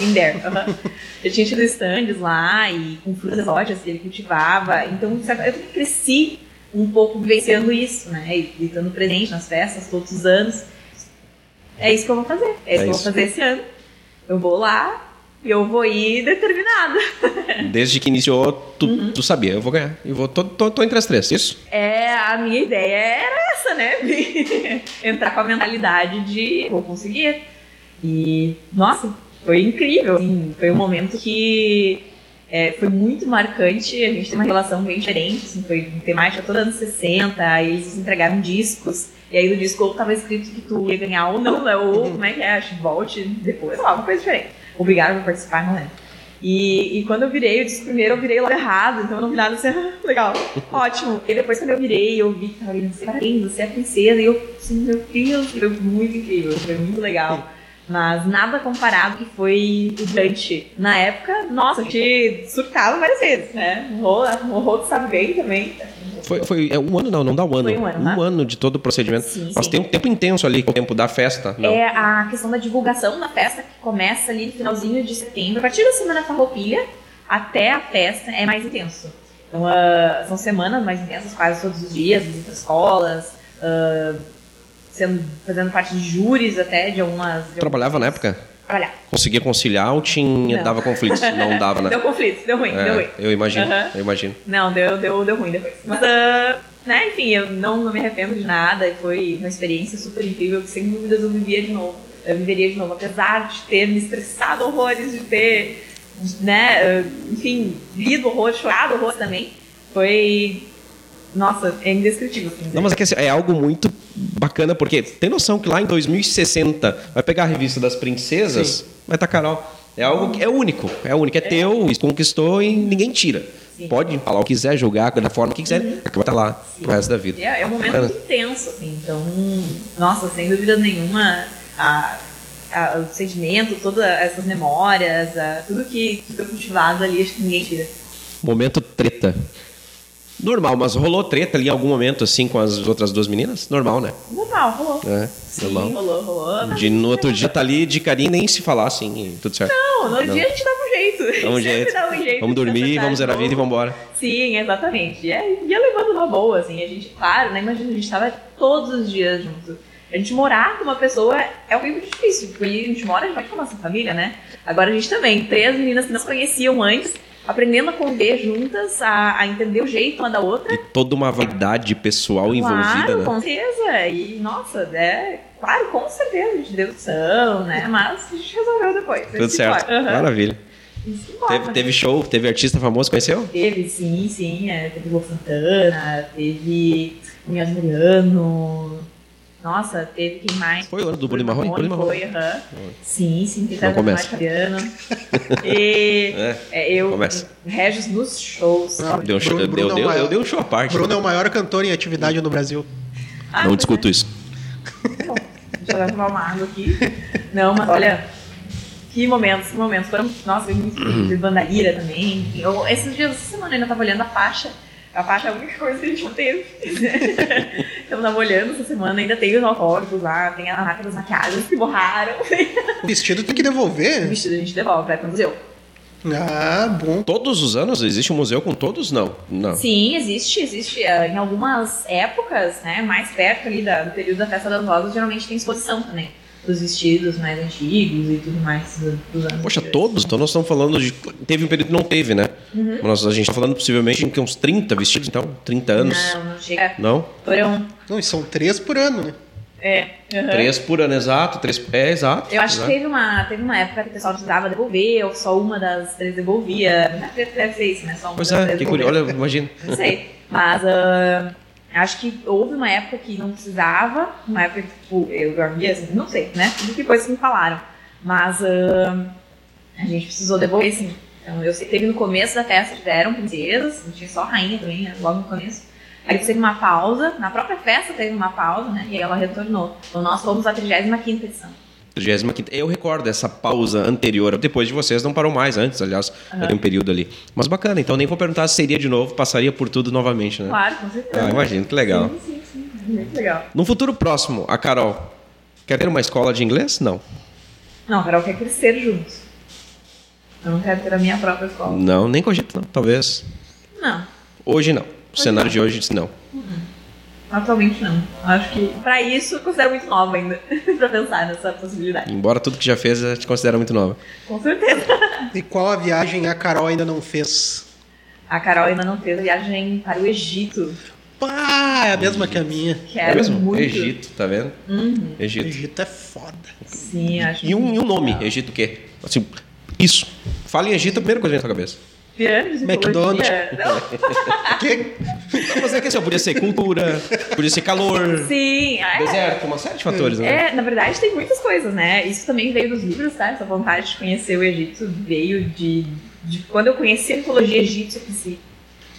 In there. aham. Já tinha tido stands lá e com frutas exóticas que ele cultivava. Então, eu cresci um pouco vivenciando isso, né? E estando presente nas festas todos os anos. É isso que eu vou fazer. É, isso que eu vou fazer esse ano. Eu vou lá e eu vou ir determinada. Desde que iniciou, tu, Uhum. tu sabia, eu vou ganhar. Eu vou, tô, tô, tô entre as três, isso? É, a minha ideia era essa, né? Entrar com a mentalidade de vou conseguir. E, nossa, foi incrível. assim, foi um momento que é, foi muito marcante. A gente tem uma relação bem diferente. Assim, foi temática toda anos 60. Aí eles entregaram discos. E aí no disco ou tava escrito que tu ia ganhar ou não, né? Ou como é que é? Acho que volte depois. Sei lá, uma coisa diferente. Obrigado por participar, não lembro. E, e quando eu virei, eu disse primeiro eu virei logo errado, então eu não vi nada assim, ah, legal, ótimo. E depois quando eu virei, eu vi que tava ali, parabéns, você é a princesa, e eu, assim, meu Deus, foi muito incrível, foi muito legal. Mas nada comparado que foi o Dante. Na época, nossa, gente surtava várias vezes, né? O Rô, o Rô sabe bem também. Foi, foi é um ano, não, não dá um ano. Foi um ano, né? ano de todo o procedimento. Sim, Mas sim. tem um tempo intenso ali, com o tempo da festa. Não. É a questão da divulgação da festa, que começa ali no finalzinho de setembro. A partir da Semana Farroupilha até a festa é mais intenso. Então, ah, são semanas mais intensas, quase todos os dias, visita escolas, ah, sendo, fazendo parte de júris até de algumas... De Trabalhava na algumas- época? Trabalhava. Conseguia conciliar ou tinha, Não. dava conflitos? Não dava, né? Deu conflito, deu ruim, É, deu ruim. eu imagino, Aham. eu imagino. Não, deu, deu, deu ruim depois. Mas, ah, né, enfim, eu não, não me arrependo de nada. Foi uma experiência super incrível que, sem dúvidas, eu vivia de novo. Eu viveria de novo. Apesar de ter me estressado horrores, de ter, né, ah, enfim, lido horrores, chorado horrores também. Foi. Nossa, é indescritível. assim, Não, mas é que assim, é algo muito bacana, porque tem noção que lá em 2060 vai pegar a revista das princesas, vai estar Carol. É algo que é único, é único, é, teu, isso conquistou e ninguém tira. Sim. Pode falar o que quiser, jogar da forma que quiser, vai estar lá pro resto da vida. É, é um momento Bacana. muito intenso, assim. Então, nossa, sem dúvida nenhuma, a, a, o sentimento, todas essas memórias, a- tudo que que foi cultivado ali, acho que ninguém tira. Momento treta. Normal, mas rolou treta ali em algum momento assim com as outras duas meninas? Normal, né? Normal, rolou. É, Sim, normal. rolou, rolou. De, no outro dia tá ali de carinho nem se falar assim, tudo certo. Não, no Não. dia a gente dava um jeito. Dá um jeito. dava um jeito Vamos dormir, vamos zerar a vida e vamos embora. Sim, exatamente. E ia levando uma boa, assim. A gente, claro, né? Imagina, a gente tava todos os dias junto. A gente morar com uma pessoa é um muito difícil, porque a gente mora já com a nossa família, né? Agora a gente também, três meninas que não conheciam antes, aprendendo a conviver juntas, a, a entender o jeito uma da outra. E toda uma vaidade pessoal envolvida, claro, né? com certeza. E, nossa, é... Claro, com certeza, a gente deu opção, né? Mas a gente resolveu depois. Tudo certo. Maravilha. Isso importa, Teve, teve show, teve artista famoso, conheceu? Teve, sim, sim. É, teve Lu Santana, teve Munhoz Mariano. Nossa, teve quem mais? Foi o ano do Bruno Marrone? Bruno Marrone. Foi, aham. Sim, sim, tem Não teve mais. E É. é, eu, Começa. Regis nos shows. Não, Deu um show, Bruno- deu, Bruno é deu, maior. eu dei um show à parte. Bruno é o maior cantor em atividade no Brasil. Ah, Não discuto é. isso. Bom, deixa eu tomar uma água aqui. Não, mas olha, que momentos, que momentos. Foram, nossa, foi muito de bandaíra também. Eu, esses dias, essa semana eu ainda tava olhando a faixa. A faixa é a única coisa que a gente não teve. Então tava olhando essa semana, ainda tem os alcoólicos lá, tem a marca das maquiagens que borraram. O vestido tem que O devolver. vestido a gente devolve, vai pro museu. Ah, bom. Todos os anos existe um museu com todos? Não. Não. Sim, existe, existe. eh, Em algumas épocas, né, mais perto ali da- do período da Festa das Rosas, geralmente tem exposição também. Dos vestidos mais antigos e tudo mais do- dos anos. Poxa, todos? Então nós estamos falando de. Teve um período que não teve, né? Nós, a gente tá falando possivelmente em uns 30 vestidos, então? 30 anos? Não, não chega. Não? Foram. Não, e são três por ano, né? É. aham. Três por ano, exato. Três, é, exato. Eu acho que exato. teve uma, teve uma época que o pessoal precisava devolver, ou só uma das três devolvia. Deve deve ser isso, né? Só uma Pois das é, três que curioso. Olha, imagina. Não sei. Mas ah, acho que houve uma época que não precisava, uma época que tipo, eu dormia, assim, não sei, né? Tudo que coisas me falaram. Mas ah, a gente precisou devolver, sim. Então, eu sei teve no começo da festa que princesas, não tinha só rainha também, né? Logo no começo. Aí teve uma pausa, na própria festa teve uma pausa, né? E ela retornou. Então nós fomos a 35 edição. 35 Eu recordo essa pausa anterior. Depois de vocês não parou mais, antes, aliás. Tem um período ali. Mas bacana, então nem vou perguntar se seria de novo, passaria por tudo novamente, né? Claro, com certeza. Ah, imagino, que legal. Sim, sim, sim. Muito legal. No futuro próximo, a Carol quer ter uma escola de inglês? Não. Não, a Carol quer crescer juntos. Eu não quero ter a minha própria escola. Não, nem cogito, não. Talvez. Não, Hoje não. O cenário de hoje, não. Atualmente não. Acho que pra isso eu considero muito nova ainda pra pensar nessa possibilidade. Embora tudo que já fez, a gente considera muito nova. Com certeza. E qual a viagem a Carol ainda não fez? A Carol ainda não fez a viagem para o Egito. Pá, é a mesma que a minha. Quero é mesmo? muito. Egito, tá vendo? Uhum. Egito. Egito é foda. Sim, acho E um, e um nome, legal. Egito o quê? Assim, isso. Fala em Egito, a primeira coisa que vem na sua cabeça. McDonald's. Que? Mas é que assim, podia ser cultura, podia ser calor, Sim, é. deserto, uma série de fatores, né? É, na verdade tem muitas coisas, né? Isso também veio dos livros, tá? Essa vontade de conhecer o Egito veio de, de quando eu conheci a mitologia egípcia, eu pensei,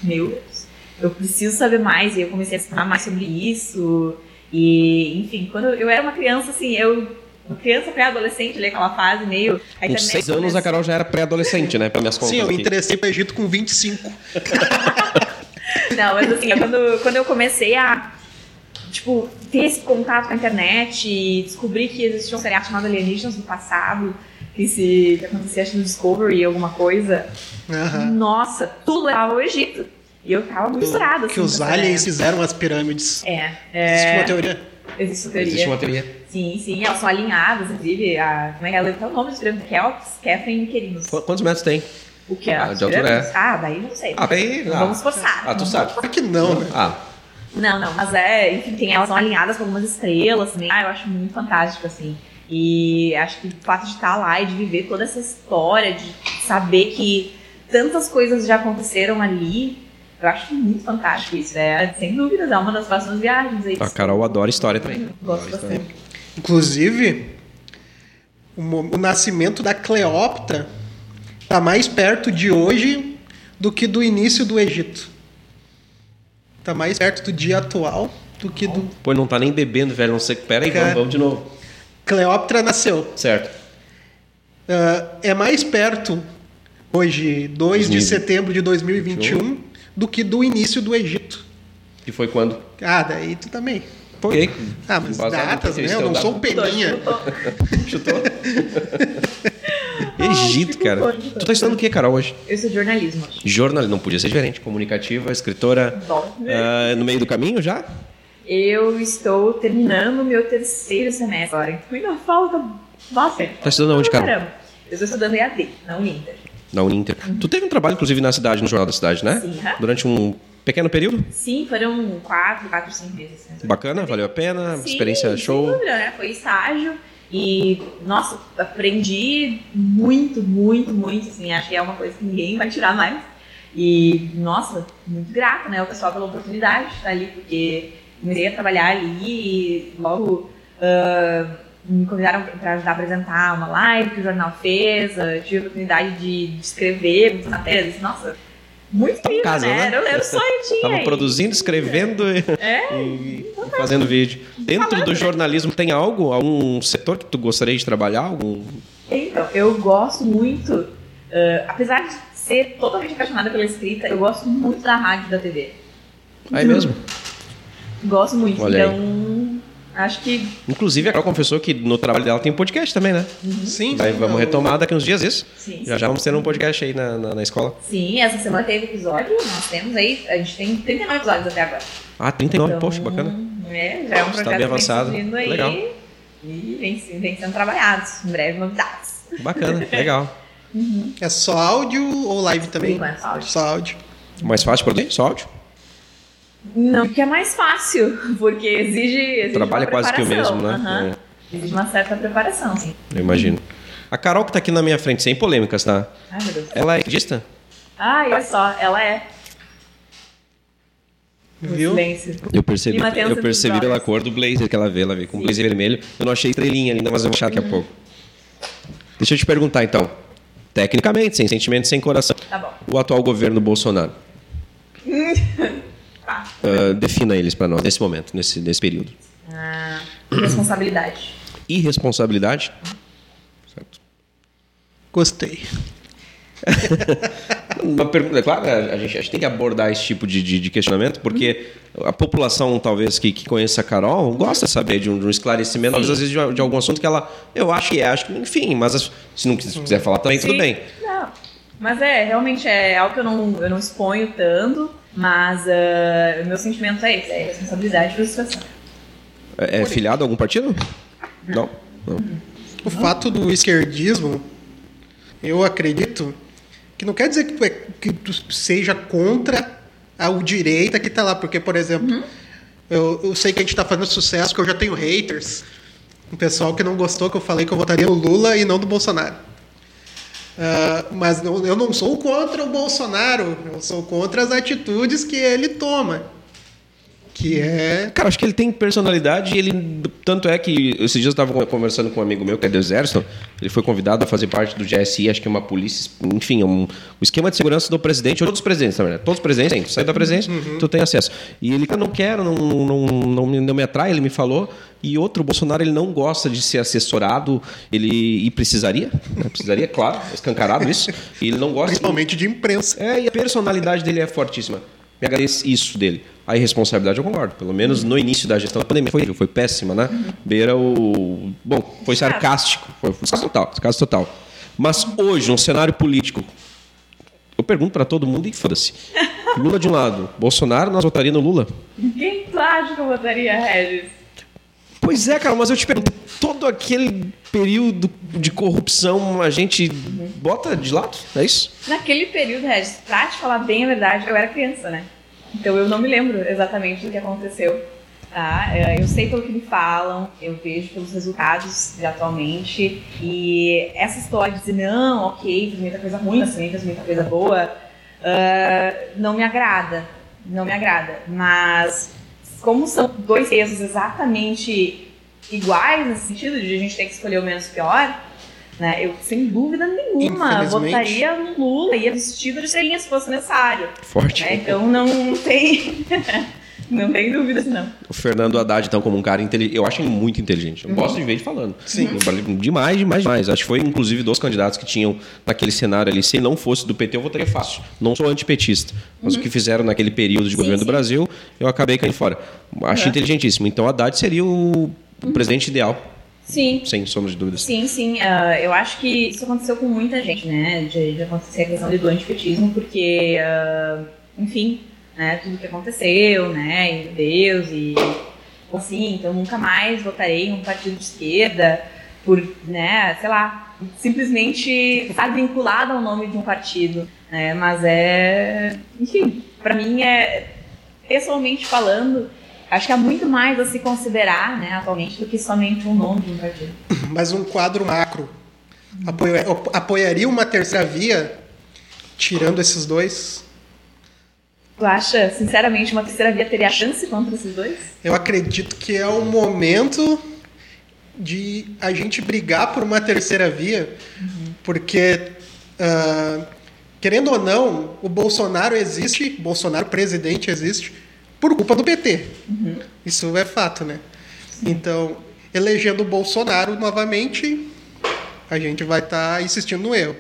meu Deus, eu preciso saber mais. E eu comecei a estudar mais sobre isso. E, enfim, quando eu era uma criança, assim, eu. Criança pré-adolescente, ali, aquela fase meio. a Com seis anos, começou- a Carol já era pré-adolescente, né? Pra minhas contas Sim, eu me aqui. interessei pro Egito com 25. Não, mas assim, é quando, quando eu comecei a, tipo, ter esse contato com a internet e descobri que existia um seriado chamado Alienígenas no passado, que se que acontecia no Discovery alguma coisa, Aham. nossa, tudo levava ao Egito. E eu ficava misturada, assim. Que os aliens fizeram as pirâmides. É, Existe é uma teoria. existe uma teoria. Existe uma teoria. Sim, sim, elas são alinhadas, inclusive, a, como é que ela é o nome dos pirâmides? Kelps, Kefren e Querinos. Qu- Quantos metros tem? O que é? Ah, de altura é. Ah, daí não sei. Ah, bem. Ah. Vamos forçar. Ah, tu sabe. Claro que não, né? Ah, Não, não, mas é, enfim, tem, elas são alinhadas com algumas estrelas também. Ah, eu acho muito fantástico, assim. E acho que o fato de estar lá e de viver toda essa história, de saber que tantas coisas já aconteceram ali, eu acho muito fantástico isso. É, sem dúvidas, é uma das próximas viagens aí. a Carol adora história também. Gosto Adora história. Inclusive, o, o nascimento da Cleópatra está mais perto de hoje do que do início do Egito. Está mais perto do dia atual do que do. Pô, não tá nem bebendo, velho. Não sei. Pera aí, vamos, vamos de novo. Cleópatra nasceu. Certo. Ah, é mais perto, hoje, 2 de 2020. setembro de 2021, do que do início do Egito. Que foi quando? Ah, daí tu também. Ok. Ah, mas datas, né? Eu não sou um peninha. Chutou? Egito, cara. Tu tá estudando o que, Carol, hoje? Eu sou jornalismo, acho. Jornal, não podia ser diferente. Comunicativa, escritora. Bom. ah, no meio do caminho já? Eu estou terminando o meu terceiro semestre agora, então ainda falta bastante. Tá estudando onde, cara? Caramba. Eu estou estudando EAD, na Uninter. Na Uninter. Tu teve um trabalho, inclusive, na cidade, no Jornal da Cidade, né? Sim. Durante um pequeno período. Sim, foram quatro, quatro, cinco meses. né? Bacana, valeu a pena. Sim, experiência show. dúvida, né? Foi estágio e, nossa, aprendi muito, muito, muito, assim, acho que é uma coisa que ninguém vai tirar mais. E, nossa, muito grata, né, o pessoal pela oportunidade de estar ali, porque comecei a trabalhar ali e logo ah, me convidaram para ajudar a apresentar uma live que o jornal fez, tive a oportunidade de, de escrever muitas matérias, nossa, muito em incrível, casa, né? né? Era, era o sonho tinha. Tava e- produzindo, escrevendo e, É, e fazendo vídeo. Dentro do jornalismo, tem algo, algum setor que tu gostaria de trabalhar? Algum... Então, eu gosto muito, eh, apesar de ser totalmente apaixonada pela escrita, eu gosto muito da rádio e da TV. Ah, é mesmo? Gosto muito. Olha aí. Acho que Inclusive, a Carol confessou que no trabalho dela tem um podcast também, né? Sim, Vai, sim, vamos retomar daqui uns dias isso. sim. Já já vamos ter um podcast aí na, na, na escola. Sim, essa semana teve episódio, nós temos aí, a gente tem 39 episódios até agora. Ah, 39, Então, poxa, bacana. É, já é um Está projeto bem que avançado. vem aí. Legal. E vem, vem sendo trabalhados. Em breve, novidades. Bacana, legal. É só áudio ou live também? Por enquanto, só áudio. Só áudio. Mais fácil para Só áudio? Não, que é mais fácil, porque exige. exige O trabalho uma é quase que o mesmo, né? Aham. Exige uma certa preparação, sim. Eu imagino. A Carol que tá aqui na minha frente, sem polêmicas, tá? Ai, meu Deus. Ela é artista? Ai, olha só, ela é. Viu? silêncio. Eu percebi, eu percebi pela cor do blazer que ela vê, ela vê com blazer vermelho. Eu não achei estrelinha ainda, mas eu vou achar daqui a pouco. Deixa eu te perguntar então. Tecnicamente, sem sentimento, sem coração. Tá bom. O atual governo Bolsonaro. Ah, defina eles para nós nesse momento, nesse, nesse período. Ah, responsabilidade. Irresponsabilidade. Certo. Gostei. Uma pergunta, é claro, a gente, a gente tem que abordar esse tipo de, de- de questionamento, porque a população, talvez, que, que conheça a Carol, gosta de saber de um, de um esclarecimento, às vezes, de, de algum assunto que ela, eu acho que é, acho que, enfim, mas as- se não quis- quiser falar também, tudo Sim. bem. Não, mas é, realmente é algo que eu não, eu não exponho tanto, mas ah, o meu sentimento é esse, é responsabilidade e frustração. É, é filiado a algum partido? Não? Não. O fato do esquerdismo, eu acredito que não quer dizer que tu, é, que tu seja contra a o direita que tá lá. Porque, por exemplo, eu, eu sei que a gente tá fazendo sucesso, porque eu já tenho haters. Um pessoal que não gostou que eu falei que eu votaria no Lula e não do Bolsonaro. Ah, mas eu não sou contra o Bolsonaro, eu sou contra as atitudes que ele toma. Que é. Cara, acho que ele tem personalidade e ele. Tanto é que esses dias eu estava conversando com um amigo meu que é do Exército. Ele foi convidado a fazer parte do GSI, acho que é uma polícia. Enfim, é um, o esquema de segurança do presidente, todos os presidentes, na verdade. Todos os presidentes têm. Sai da presidência, tu tem acesso. E ele, eu não quero, não, não, não, me- não me atrai, ele me falou. E outro, o Bolsonaro, ele não gosta de ser assessorado. Ele. E precisaria, né? precisaria, claro, escancarado isso. E ele não gosta. Principalmente de imprensa. É, e a personalidade dele é fortíssima. Me agradece isso dele. A irresponsabilidade eu concordo. Pelo menos no início da gestão da pandemia foi, foi péssima, né? Beira o. Bom, foi sarcástico. Foi, foi total, sarcástico total. Mas hoje, um cenário político. Eu pergunto pra todo mundo e foda-se. Lula de um lado, Bolsonaro, nós votaríamos no Lula? Quem tu acha que eu votaria, Regis? Pois é, cara, mas eu te pergunto, todo aquele período de corrupção a gente bota de lado? É isso? Naquele período, Regis, pra te falar bem a verdade, eu era criança, né? Então eu não me lembro exatamente do que aconteceu. Tá? É, Eu sei pelo que me falam, eu vejo pelos resultados de atualmente. E essa história de dizer, não, ok, fez muita coisa ruim, mas também fez muita coisa boa, ah, não me agrada. Não me agrada. Mas como são dois pesos exatamente iguais nesse sentido de a gente ter que escolher o menos pior, né? Eu, sem dúvida nenhuma, votaria no Lula, ia vestido de estrelinha se fosse necessário. Forte. né? Então não tem. não tem dúvida, não. O Fernando Haddad, então, como um cara inteligente. Eu acho ele muito inteligente. Eu gosto de ver ele falando. Sim. Demais, demais, demais. Acho que foi, inclusive, dos candidatos que tinham naquele cenário ali. Se ele não fosse do PT, eu votaria fácil. Não sou antipetista. Mas o que fizeram naquele período de governo do sim. Brasil, eu acabei caindo fora. Acho Uhum. inteligentíssimo. Então, Haddad seria o, o presidente ideal, Sim. sem sombra de dúvidas. Sim, sim. ah, eu acho que isso aconteceu com muita gente, né? De, de acontecer a questão do antipetismo, porque, ah, enfim, né? Tudo que aconteceu, né? E Deus, e assim, então nunca mais votarei em um partido de esquerda por, né? Sei lá, simplesmente estar vinculado ao nome de um partido, né? Mas é, enfim, pra mim é pessoalmente falando. Acho que há muito mais a se considerar, né, atualmente, do que somente o nome de um partido. mas um quadro macro. Apoia- apoiaria uma terceira via, tirando esses dois? Tu acha, sinceramente, uma terceira via teria chance contra esses dois? Eu acredito que é o momento de a gente brigar por uma terceira via, porque, ah, querendo ou não, o Bolsonaro existe, Bolsonaro presidente existe, por culpa do PT. Isso é fato, né? Então, elegendo o Bolsonaro novamente, a gente vai estar insistindo no erro.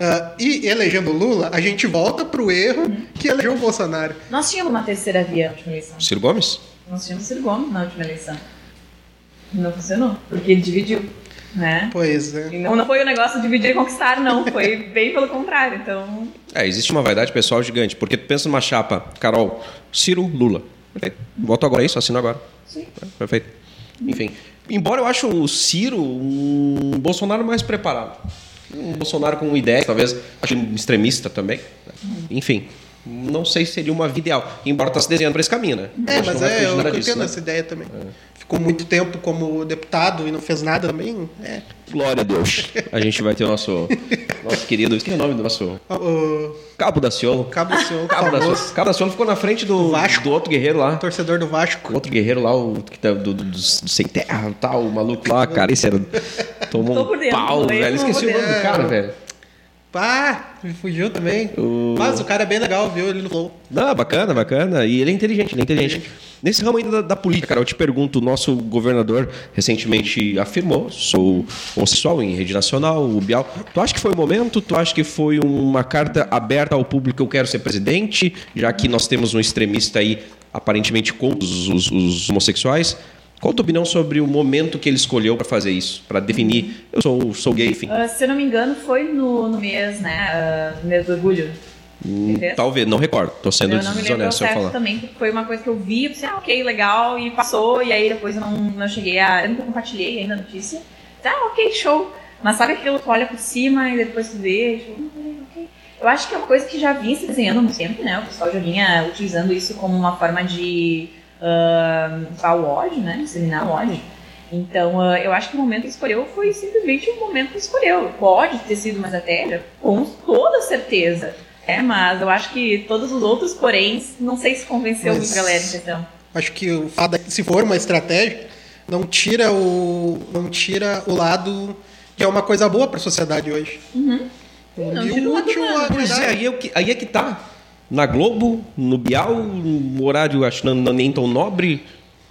Ah, e elegendo o Lula, a gente volta pro erro que elegeu o Bolsonaro. Nós tínhamos uma terceira via na última eleição. Ciro Gomes? Nós tínhamos Ciro Gomes na última eleição. Não funcionou, porque ele dividiu, né? Pois é. E não, não foi o negócio de dividir e conquistar, não. Foi bem pelo contrário. Então, É, existe uma vaidade pessoal gigante. Porque tu pensa numa chapa, Carol, Ciro, Lula. Perfeito. Voto agora é isso, assino agora. sim. É, perfeito. Enfim. Embora eu acho o Ciro um Bolsonaro mais preparado. Um Bolsonaro com ideias, talvez, acho um extremista também. Enfim, não sei se seria uma vida ideal. Embora está se desenhando para esse caminho, né? É, mas é, eu, eu disso, né? essa ideia também. Ficou muito tempo como deputado e não fez nada também. É. Glória a Deus. A gente vai ter o nosso, nosso querido. Esqueci o nome do nosso. Cabo da Ciolo. Cabo do Senhor, Cabo da famoso Ciolo. Cabo da Ciolo ficou na frente do, Vasco. do outro guerreiro lá. torcedor do Vasco. O outro guerreiro lá, o que tá do, do, do- do sem terra, tal, o maluco lá, cara, esse era. Tomou um pau, velho. Esqueci o nome do cara, velho. Pá, me fugiu também. O- Mas o cara é bem legal, viu? Ele no flow. Não, bacana, bacana. E ele é inteligente, ele é inteligente. Nesse ramo ainda da, da política, cara, eu te pergunto, o nosso governador recentemente afirmou, sou homossexual em rede nacional, o Bial. Tu acha que foi o momento? Tu acha que foi uma carta aberta ao público, eu quero ser presidente, já que nós temos um extremista aí, aparentemente contra os, os- os homossexuais? Qual a tua opinião sobre o momento que ele escolheu para fazer isso? Para definir, eu sou, sou gay, enfim. Ah, se eu não me engano, foi no, no mês, né? ah, no mês do orgulho. Hum, talvez, não recordo. Tô sendo eu não desonesto se eu falar. também, porque foi uma coisa que eu vi, eu pensei, ah, ok, legal, e passou, e aí depois eu não, não cheguei a. Eu nunca compartilhei ainda a notícia. Ah, ok, show. Mas sabe aquilo que tu olha por cima e depois tu vê, tipo, hum, ok. Eu acho que é uma coisa que já vinha se desenhando há muito tempo, né? O pessoal já vinha utilizando isso como uma forma de uh, o ódio, né? Disseminar o ódio. Então, ah, eu acho que o momento que escolheu foi simplesmente o momento que escolheu. Pode ter sido uma estratégia, com toda certeza. É, mas eu acho que todos os outros poréns, não sei se convenceu Mas- muito a galera questão. Acho que o fato de, se for uma estratégia, não tira o não tira o lado que é uma coisa boa para a sociedade hoje. Uhum. Um não de tira o lado útil humano. a Pois é, verdade. aí é, é tá. Na Globo, no Bial, no horário acho não, não nem tão nobre.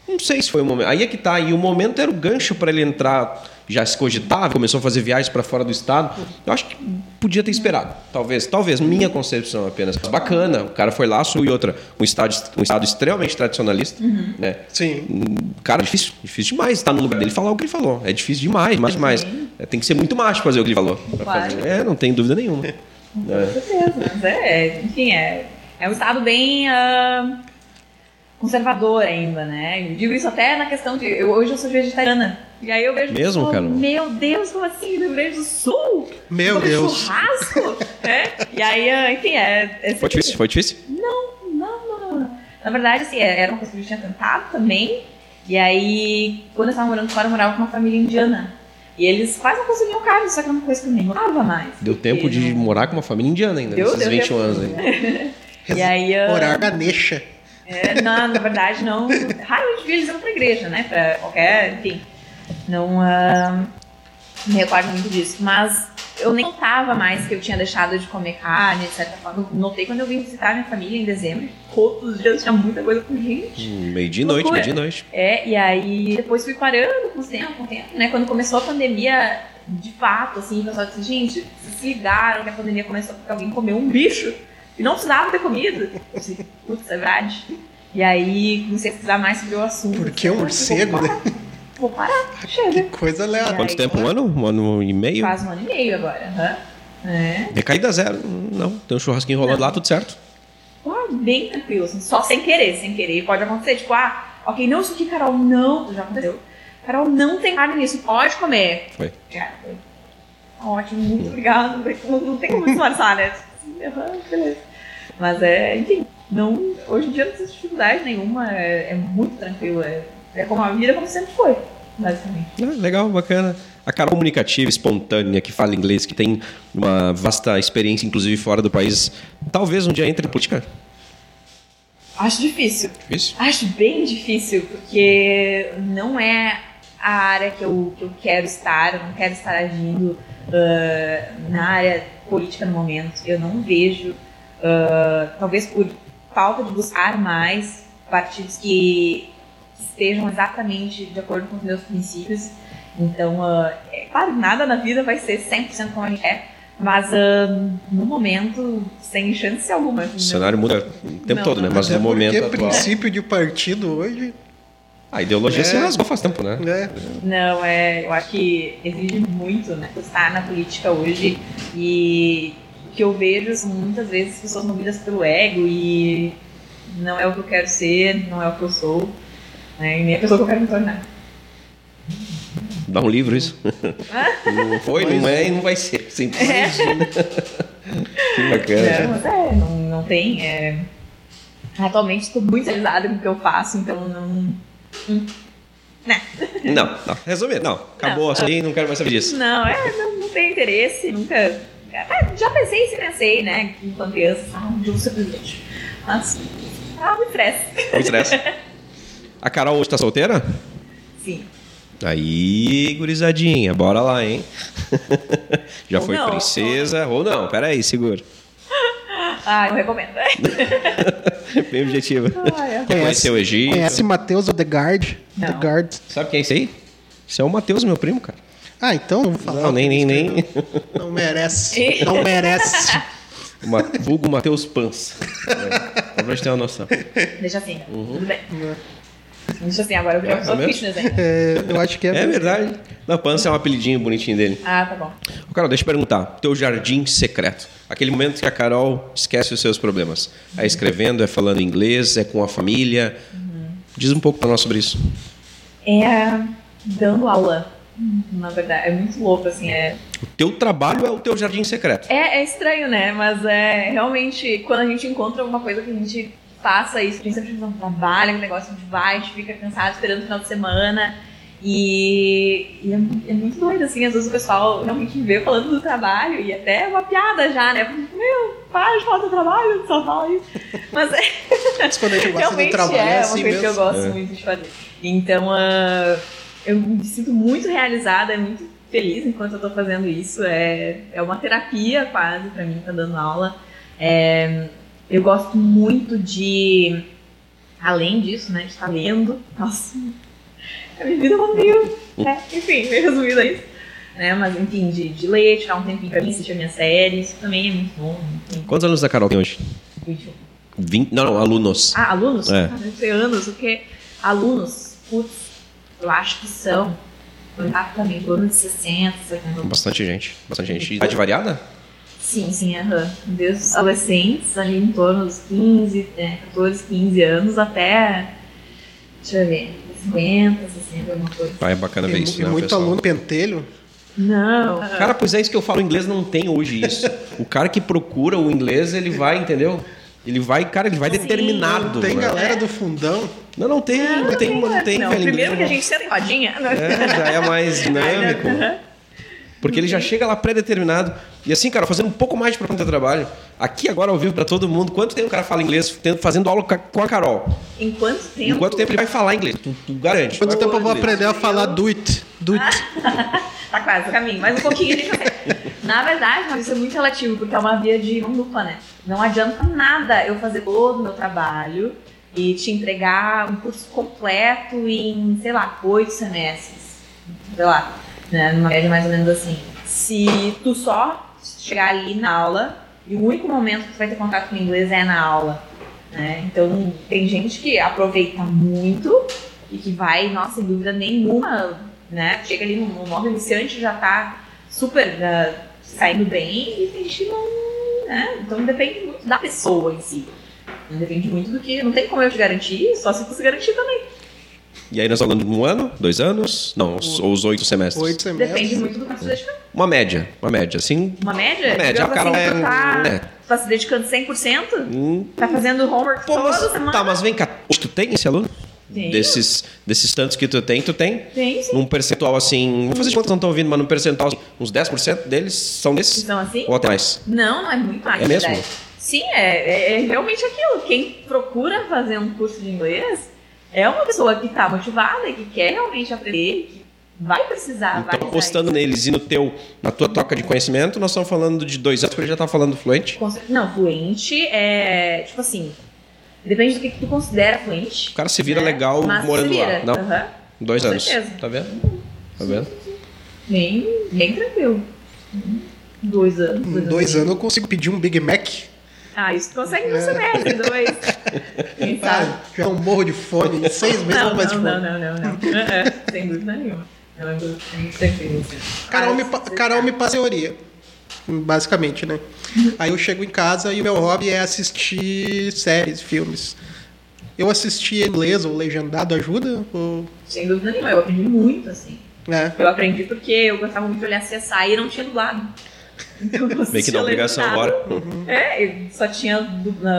Não sei se foi o momento. Aí é que tá. E o momento era o gancho para ele entrar. Já se cogitava, começou a fazer viagens para fora do estado. Eu acho que podia ter esperado. Talvez, talvez, minha concepção apenas. Bacana, o cara foi lá, e outra. Um estado, um estado extremamente tradicionalista. Né? Sim. Cara, difícil, difícil demais estar no lugar dele e falar o que ele falou. É difícil demais, demais, demais. É, tem que ser muito macho fazer o que ele falou. fazer. É, não tem dúvida nenhuma. Com certeza. Mas é, enfim, é, é um estado bem ah, conservador ainda, né? Eu digo isso até na questão de. Eu, hoje eu sou vegetariana. E aí eu vejo. Mesmo, tipo, cara? Meu Deus, como assim? No Rio Grande do Sul? Meu Comer Deus. Churrasco? é? E aí, ah, enfim, é. é Foi difícil? Foi difícil? Não, não, não, não. Na verdade, assim, era uma coisa que eu tinha tentado também. E aí, quando eu estava morando fora, eu morava com uma família indiana. E eles quase não consumiam carne, só que era uma coisa que eu nem gostava mais. Deu tempo Porque de não- morar com uma família indiana ainda, Deu- nesses deu 21 tempo. anos aí. E aí, ah, Orar Ganesha. É, não, na verdade, não. Raramente vi eles indo pra igreja, né? Pra qualquer. Enfim. Não ah, me recordo muito disso. Mas eu nem notava mais que eu tinha deixado de comer carne, de certa forma. Eu notei quando eu vim visitar minha família em dezembro. Todos os dias tinha muita coisa com gente. Hum, Meio de noite, Loucura. meio de noite. É, e aí depois fui parando com o tempo, com o tempo, né? Quando começou a pandemia, de fato, assim, o pessoal disse, gente, vocês se ligaram que a pandemia começou porque alguém comeu um bicho e não precisava ter comido. Eu disse, putz, é verdade. E aí comecei a pesquisar mais sobre o assunto. Por que um morcego, né? Vou parar, chega. Coisa aleatória. Quanto aí, tempo? Um ano? Um ano e meio? Faz um ano e meio agora, aham. É. Recaída zero. Não, tem um churrasquinho rolando lá, tudo certo. Pô, bem tranquilo, assim, só sem querer, sem querer. Pode acontecer, tipo, ah, ok, não, isso aqui, Carol, não, já aconteceu. Carol, não tem carne nisso, pode comer. Foi. Cara, foi ótimo, muito obrigada. Não, não tem como disfarçar, né? Beleza. Mas é, enfim, não, hoje em dia não existe dificuldade nenhuma, é, é muito tranquilo. É, é como a vida como sempre foi, basicamente. Ah, legal, bacana. A Carol comunicativa, espontânea, que fala inglês, que tem uma vasta experiência, inclusive fora do país, talvez um dia entre em política. Acho difícil. Difícil. Acho bem difícil, porque não é a área que eu, que eu quero estar, eu não quero estar agindo ah, na área política no momento. Eu não vejo, ah, talvez por falta de buscar mais partidos que estejam exatamente de acordo com os meus princípios. Então, ah, é claro, nada na vida vai ser 100% como a gente é, mas ah, no momento, sem chance alguma. O cenário muda o tempo Não, todo, né? Mas no momento porque atual. princípio de partido hoje, A ideologia É. se rasgou faz tempo, né? né? Não, é, eu acho que exige muito, né, estar na política hoje e o que eu vejo são muitas vezes pessoas movidas pelo ego e não é o que eu quero ser, não é o que eu sou, né, e nem a pessoa que eu quero me tornar. Dá um livro isso. não foi, não é e não vai ser. Sim, imagina. que bacana. Não, é, não, não tem. é, Atualmente estou muito realizada com o que eu faço, então não. hum, Né? Não, não. Resumindo, não. Acabou Não, aí, não quero mais saber disso. Não, é, não, não tenho interesse, nunca. é, Já pensei se pensei, né? Enquanto criança, ah, um dia eu vou ser presidente. Mas. Ah, me estresse. Não estresse. A Carol hoje tá solteira? Sim. Aí, gurizadinha, bora lá, hein? Já Ou foi não, princesa, ou não, peraí, segura. Ah, eu recomendo. Bem objetiva. Ai. Conheceu o Egito. Conhece Matheus Odegaard? Não. Odegaard. Sabe quem é esse aí? Esse é o Matheus, meu primo, cara. Ah, então não vou falar. Não, nem, nem, nem. Não merece. Não merece. Ma- Vulgo Matheus Pança. É, pra gente ter uma noção. Deixa assim, tudo bem. Deixa assim, agora eu queria É só mesmo? fitness ainda. É, eu acho que é. É verdade. Na Pança é um apelidinho bonitinho dele. Ah, tá bom. Carol, deixa eu perguntar. Teu jardim secreto. Aquele momento que a Carol esquece os seus problemas. É escrevendo, é falando inglês, é com a família. Diz um pouco pra nós sobre isso. É dando aula, na verdade. É muito louco, assim. É, O teu trabalho é o teu jardim secreto. é, é estranho, né? Mas é realmente quando a gente encontra alguma coisa que a gente faça isso, principalmente no trabalho, um negócio, a gente vai, a gente fica cansado esperando o final de semana. E, e é, é muito doido, assim, às vezes o pessoal realmente me vê falando do trabalho e até é uma piada já, né? Meu, para de falar do trabalho, só fala isso. Mas é, Mas quando a gente gosta do trabalho, é, é uma assim coisa que eu mesmo. gosto É. muito de fazer. Então, ah, eu me sinto muito realizada, muito feliz enquanto eu tô fazendo isso. É, é uma terapia quase pra mim, tá dando aula. É, eu gosto muito de, além disso, né, de estar lendo. Nossa, a minha vida é um livro. É, enfim, meio resumido isso. Né, mas, enfim, de, de ler, tirar um tempinho pra mim, assistir a minha série, isso também é muito bom. Muito, Quantos anos a Carol tem hoje? muito 20? Não, não, alunos. ah, alunos? É. Ah, deve ser anos, porque alunos, putz, eu acho que são exatamente em torno de 60, 70. Bastante gente. Bastante gente. Idade variada? Sim, sim, aham. Desde os adolescentes, ali em torno dos 15, é, 14, 15 anos, até, deixa eu ver, 50, 60, alguma coisa. Ah, é bacana ver Tem isso, mu- né, muito pessoal? aluno pentelho. Não. Cara, pois é isso que eu falo, o inglês não tem hoje isso. O cara que procura o inglês, ele vai, entendeu? Ele vai, cara, ele vai Sim, determinado. Tem né? galera do fundão. Não, não tem, não, tem, não tem, não, velho. primeiro que a inglês, gente senta em rodinha. não. É, já é mais dinâmico. Porque ele já chega lá pré-determinado. E assim, cara, fazendo um pouco mais de propósito de trabalho. Aqui agora ao vivo pra todo mundo. Quanto tempo o cara fala inglês tendo- fazendo aula com a- Carol? Em quanto tempo? Em quanto tempo ele vai falar inglês? Tu, tu garante. Quanto tempo eu vou falar inglês. aprender a falar do it? Do it. Tá quase no caminho, mas um pouquinho ele. Na verdade, isso é muito relativo, porque é uma via de mão dupla, né? Não adianta nada eu fazer todo o meu trabalho e te entregar um curso completo em, sei lá, oito semestres. Sei lá, né? Numa média mais ou menos assim. Se tu só chegar ali na aula e o único momento que tu vai ter contato com o inglês é na aula. Né? Então, tem gente que aproveita muito e que vai, nossa, sem dúvida nenhuma, né? Chega ali no, no modo iniciante já tá super saindo bem e tem gente que não. Né? Então depende muito da pessoa em si. Depende muito do que. Não tem como eu te garantir, só se você garantir também. E aí nós falando de um ano, dois anos? Não, os, ou os oito semestres. Oito Depende semestres. muito do que tu se dedicar. Uma média, uma média. Assim, Uma média? Uma média, a Carol assim, é- tu tá, é. tá se dedicando 100%? hum, Tá fazendo homework Pô, toda mas, semana? tá, mas vem cá. Tu tem esse aluno? Tenho. Desses, desses tantos que tu tem, tu tem? Tem, sim. Num percentual assim. Vou fazer de contas não estão ouvindo, mas num percentual, assim, uns 10% deles são desses? São assim? Ou até mais? Não, não é muito mais. É mesmo? verdade. Sim, é, é- é realmente aquilo. Quem procura fazer um curso de inglês é uma pessoa que está motivada, que quer realmente aprender, que vai precisar. vai Então, apostando neles e no teu, na tua troca de conhecimento, nós estamos falando de dois anos, porque ele já tá falando fluente. Não, fluente é. Tipo assim. Depende do que, que tu considera fluente. O cara se vira né? legal Mas morando se lá. vira. Não? Aham. Dois Com anos. certeza. Tá vendo? Tá vendo? Bem, bem tranquilo. Dois anos. Em dois anos eu consigo pedir um Big Mac. Ah, isso consegue no semestre, dois. Quem sabe? Já não morro de fome. Em seis meses Não, não mais não, fome. não, não, não, não. É, é, Sem dúvida nenhuma. Muito tranquilo. Carol me, Carol me passa teoria. Basicamente, né? Aí eu chego em casa e o meu hobby é assistir séries, filmes. Eu assisti inglês ou legendado ajuda? Ou... Sem dúvida nenhuma, eu aprendi muito, assim. É. Eu aprendi porque eu gostava muito de olhar CSI e não tinha dublado. Então, Meio que na obrigação agora. É, eu só tinha,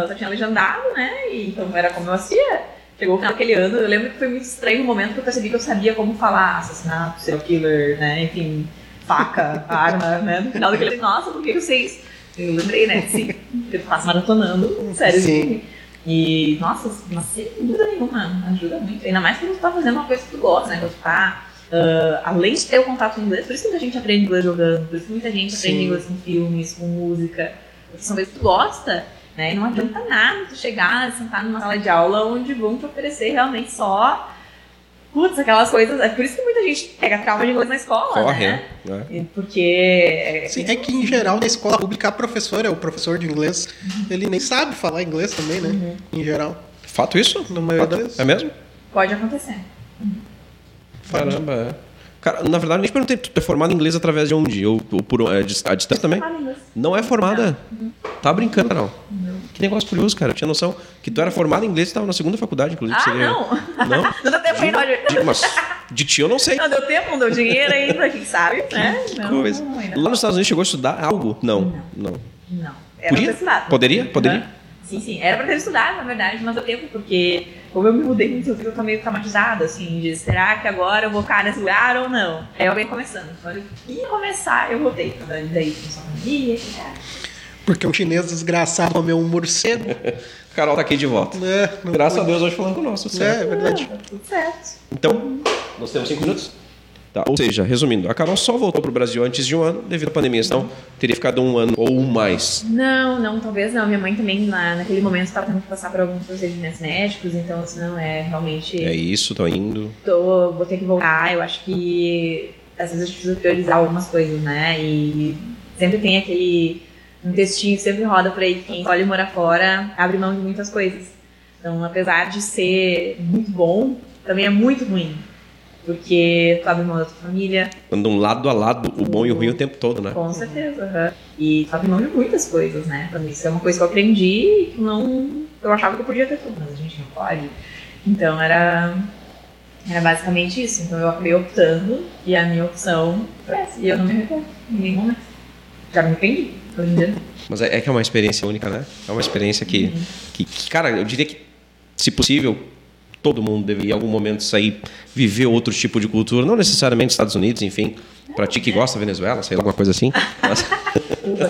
só tinha legendado, né? E, então era como eu assistia. Chegou o final daquele ano, eu lembro que foi muito estranho o momento que eu percebi que eu sabia como falar assassinato, serial killer, né? Enfim, faca, arma, né? No final daquele nossa, por que eu sei isso? Eu lembrei, né? Sim, eu faço maratonando, sério. Sim. assim. E, nossa, mas sem dúvida nenhuma, ajuda muito. Ainda mais quando tu tá fazendo uma coisa que tu gosta, né? Quando tu tá ah, além de ter o contato em inglês, por isso que muita gente aprende inglês jogando, por isso que muita gente aprende Sim. inglês com filmes, com música, porque são coisas que tu gosta, né? E não adianta nada tu chegar, sentar numa sala de aula onde vão te oferecer realmente só, putz, aquelas coisas. É por isso que muita gente pega trauma de inglês na escola, Corre, né? né? É. E Porque. Sim, é que em geral na escola pública a professora, o professor de inglês, ele nem sabe falar inglês também, né? Em geral. Fato isso? Na maioria das Fato? vezes. É mesmo? Pode acontecer. Caramba, é. Cara, na verdade, nem te perguntei, tu é formado em inglês através de onde? Ou, ou por é, a distância também? Não é formada? Tá brincando, Carol? Que negócio curioso, cara. Eu tinha noção que tu era formado em inglês e tava na segunda faculdade, inclusive. Ah, seria- não! Não? Não deu tempo ainda, Roger. De, mas de ti eu não sei. Não deu tempo, não deu dinheiro ainda, quem sabe, né? Não, Coisa. não, ainda Lá nos Estados Unidos chegou a estudar algo? Não. Não. Não. Era pra Podia? Poderia? Poderia? Aham. Sim, sim. Era pra ter estudado, na verdade, mas deu tempo, porque como eu me mudei muito, eu tô meio traumatizada, assim, de será que agora eu vou ficar nesse lugar ou não? Aí eu venho começando. Quando eu ia começar, eu voltei. Daí começou a pandemia, é. Porque um chinês desgraçado comeu um morcego. Carol tá aqui de volta. Não Graças a foi- Deus hoje falando conosco. É, certo? é verdade. Tá tudo certo. Então, nós temos cinco minutos? Tá. Ou seja, resumindo, a Carol só voltou pro Brasil antes de um ano devido à pandemia, senão teria ficado um ano ou mais. Não, não, talvez não. Minha mãe também, na, naquele momento, estava tendo que passar por alguns procedimentos médicos, então, assim, não é realmente. É isso, tô indo. tô, vou ter que voltar. Eu acho que às vezes a gente precisa priorizar algumas coisas, né? E sempre tem aquele um textinho que sempre roda por aí que quem escolhe morar fora abre mão de muitas coisas. Então, apesar de ser muito bom, também é muito ruim. Porque mão da tua família, Andam lado a lado, o bom e o ruim o tempo todo, né? com certeza. aham. E tu abre mão de muitas coisas, né? Pra mim, isso é uma coisa que eu aprendi e que não. Eu achava que eu podia ter tudo, mas a gente não pode. Então era. Era basicamente isso. Então eu acabei optando e a minha opção foi essa. E eu não me arrependo em nenhum momento. Já me arrependi. Hoje em dia. Mas é, é que é uma experiência única, né? É uma experiência que, que, que, cara, eu diria que, se possível, todo mundo deveria em algum momento sair, viver outro tipo de cultura, não necessariamente Estados Unidos, enfim. Pra ti que gosta da Venezuela, sei lá, alguma coisa assim. Mas,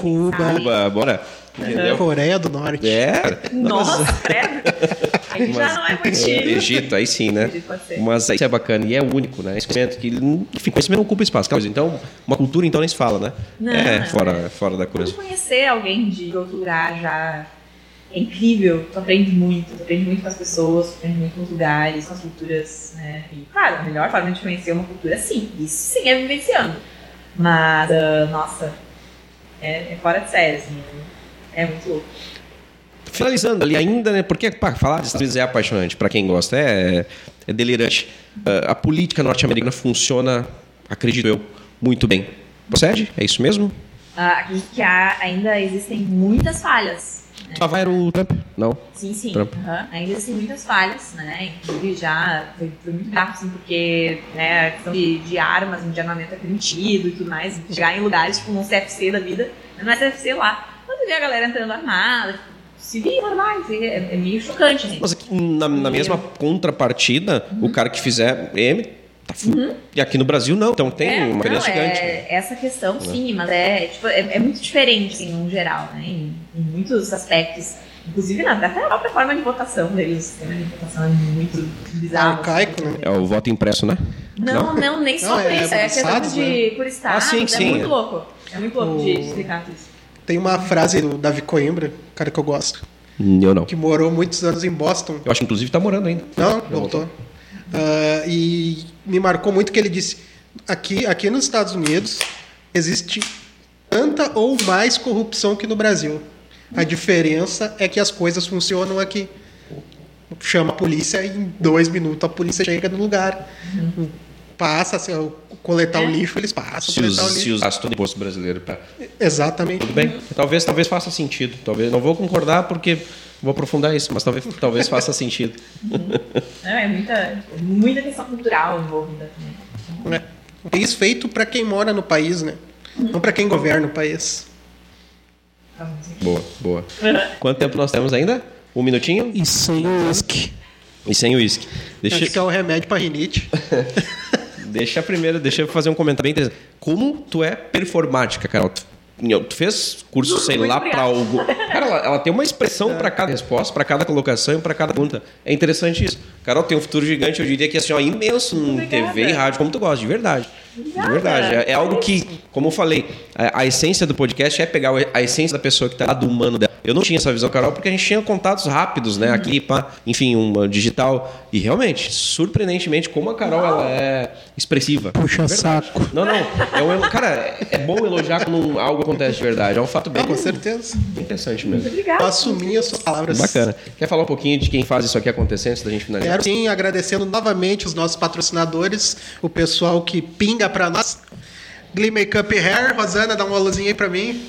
Cuba, Cuba, bora. Entendeu? Coreia do Norte. É. Mas- Nossa, credo. Aí já não é contigo. Egito, aí sim, né? Mas isso é bacana e é único, né? Esse conhecimento que, enfim, conhecimento não ocupa espaço. Coisa. Então, uma cultura então nem se fala, né? Não, é, não, fora, fora da coisa. conhecer alguém de outro lugar já é incrível, tu aprende muito, tu aprende muito com as pessoas, tu aprende muito com os lugares, com as culturas, né? E, claro, a melhor forma de conhecer uma cultura, sim, isso sim é vivenciando. Mas, ah, nossa, é, é fora de série, assim, é muito louco. Finalizando ali ainda, né? Porque pá, falar dos Estados Unidos é apaixonante para quem gosta, é, é delirante. Ah, a política norte-americana funciona, acredito eu, muito bem. Procede? É isso mesmo? Ah, acredito que há, ainda existem muitas falhas. Né? Lá vai o Trump? Não. Sim, sim. Trump. aham. Ainda existem muitas falhas, né? Inclusive já foi, foi muito grave, assim, porque né, a questão de, de armas, de armamento é permitido e tudo mais. Chegar em lugares tipo um CFC da vida, não é CFC lá. Quando vê a galera entrando armada, tipo, civis normais, é, é meio chocante, gente. Mas aqui, na, na mesma contrapartida, o cara que fizer M tá fu- E aqui no Brasil não. Então tem É, uma diferença é, gigante. né? Essa questão, sim, mas é, tipo, é, é muito diferente, assim, no geral, né? Em, em muitos aspectos. Inclusive, na, até a própria forma de votação deles, o sistema de votação é muito bizarro. Arcaico, né? É o voto impresso, né? Não, não, nem só Não, por é isso. É por questão de né? por estado. Ah, sim, é sim. muito louco. É muito louco O- de explicar tudo isso. Tem uma frase do Davi Coimbra, cara que eu gosto, Eu não. que morou muitos anos em Boston. Eu acho que inclusive tá morando ainda. Não, Já voltou. Ah, e me marcou muito que ele disse: aqui, aqui nos Estados Unidos existe tanta ou mais corrupção que no Brasil. A diferença é que as coisas funcionam aqui. Chama a polícia e em dois minutos a polícia chega no lugar. Passa, se eu coletar É. o lixo, eles passam. Se, coletar o us, se lixo. usasse todo o imposto brasileiro pra... Exatamente. Tudo bem. Talvez, talvez faça sentido. Talvez não vou concordar porque vou aprofundar isso, mas talvez, talvez faça sentido. Não, é muita, muita questão cultural envolvida também. É. Um país feito para quem mora no país, né? Não para quem governa o país. Boa, boa. Quanto tempo nós temos ainda? Um minutinho? E sem o uísque. E sem uísque. Deixa... Acho que é o remédio para rinite. deixa primeiro, deixa eu fazer um comentário bem interessante. Como tu é performática, Carol? Tu fez curso, sei Muito lá, para algo. Cara, ela, ela, tem uma expressão é. para cada resposta, para cada colocação e para cada pergunta. É interessante isso. Carol tem um futuro gigante, eu diria que assim, ó, imenso em TV e rádio, como tu gosta, de verdade. De verdade. É, é algo que, como eu falei, a, a, essência do podcast é pegar a essência da pessoa que está lá do humano dela. Eu não tinha essa visão, Carol, porque a gente tinha contatos rápidos, né? Aqui, pá, enfim, uma digital. E realmente, surpreendentemente, como a Carol ela é expressiva. Puxa saco. Não, não. É um, cara, é bom elogiar quando algo acontece de verdade. É um fato bem. com certeza. Interessante mesmo. Muito obrigada. assumir as suas palavras. Bacana. Quer falar um pouquinho de quem faz isso aqui acontecer antes da gente finalizar? Quero sim, agradecendo novamente os nossos patrocinadores, o pessoal que pinga para nós. Glee Makeup Hair, Rosana, dá uma luzinha aí para mim.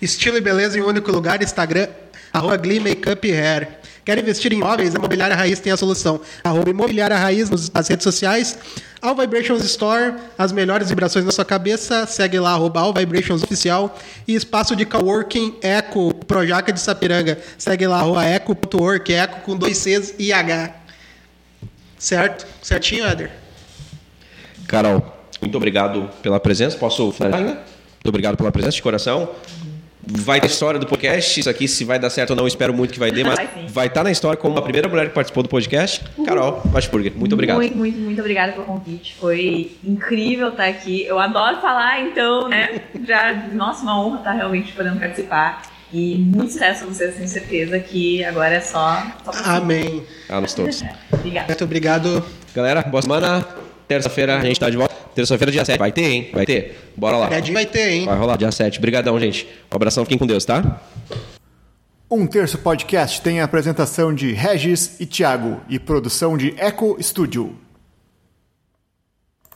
Estilo e beleza em um único lugar, Instagram, arroba Glee Makeup Hair. Quer investir em imóveis? A Imobiliária Raiz tem a solução. Arroba Imobiliária Raiz nas redes sociais. All Vibrations Store, as melhores vibrações na sua cabeça. Segue lá, arroba All Vibrations Oficial. E espaço de coworking Eco, Projaca de Sapiranga. Segue lá, arroba eco.work, eco com dois Cs e H. Certo? Certinho, Éder? Carol, muito obrigado pela presença. Posso finalizar ainda? Muito obrigado pela presença de coração. Vai ter história do podcast. Isso aqui, se vai dar certo ou não, espero muito que vai dar, mas vai estar tá na história como a primeira mulher que participou do podcast. Uhum. Carol Washburger, muito obrigado. Muito, muito, muito obrigada pelo convite. Foi incrível estar aqui. Eu adoro falar, então, né? Já, nossa, uma honra estar realmente podendo participar. E muito sucesso a vocês, tenho certeza que agora é só. só Amém. A nós todos. Obrigado. Muito obrigado. Galera, boa semana. Terça-feira a gente está de volta. Terça-feira, dia 7. Vai ter, hein? Vai ter. Bora lá. Vai ter, hein? Vai rolar, dia 7. Obrigadão, gente. Um abração, fiquem com Deus, tá? Um Terço Podcast tem a apresentação de Regis e Thiago e produção de Eco Studio.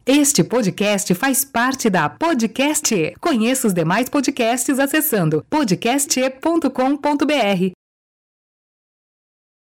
Este podcast faz parte da Podcast. Conheça os demais podcasts acessando podcast.com.br.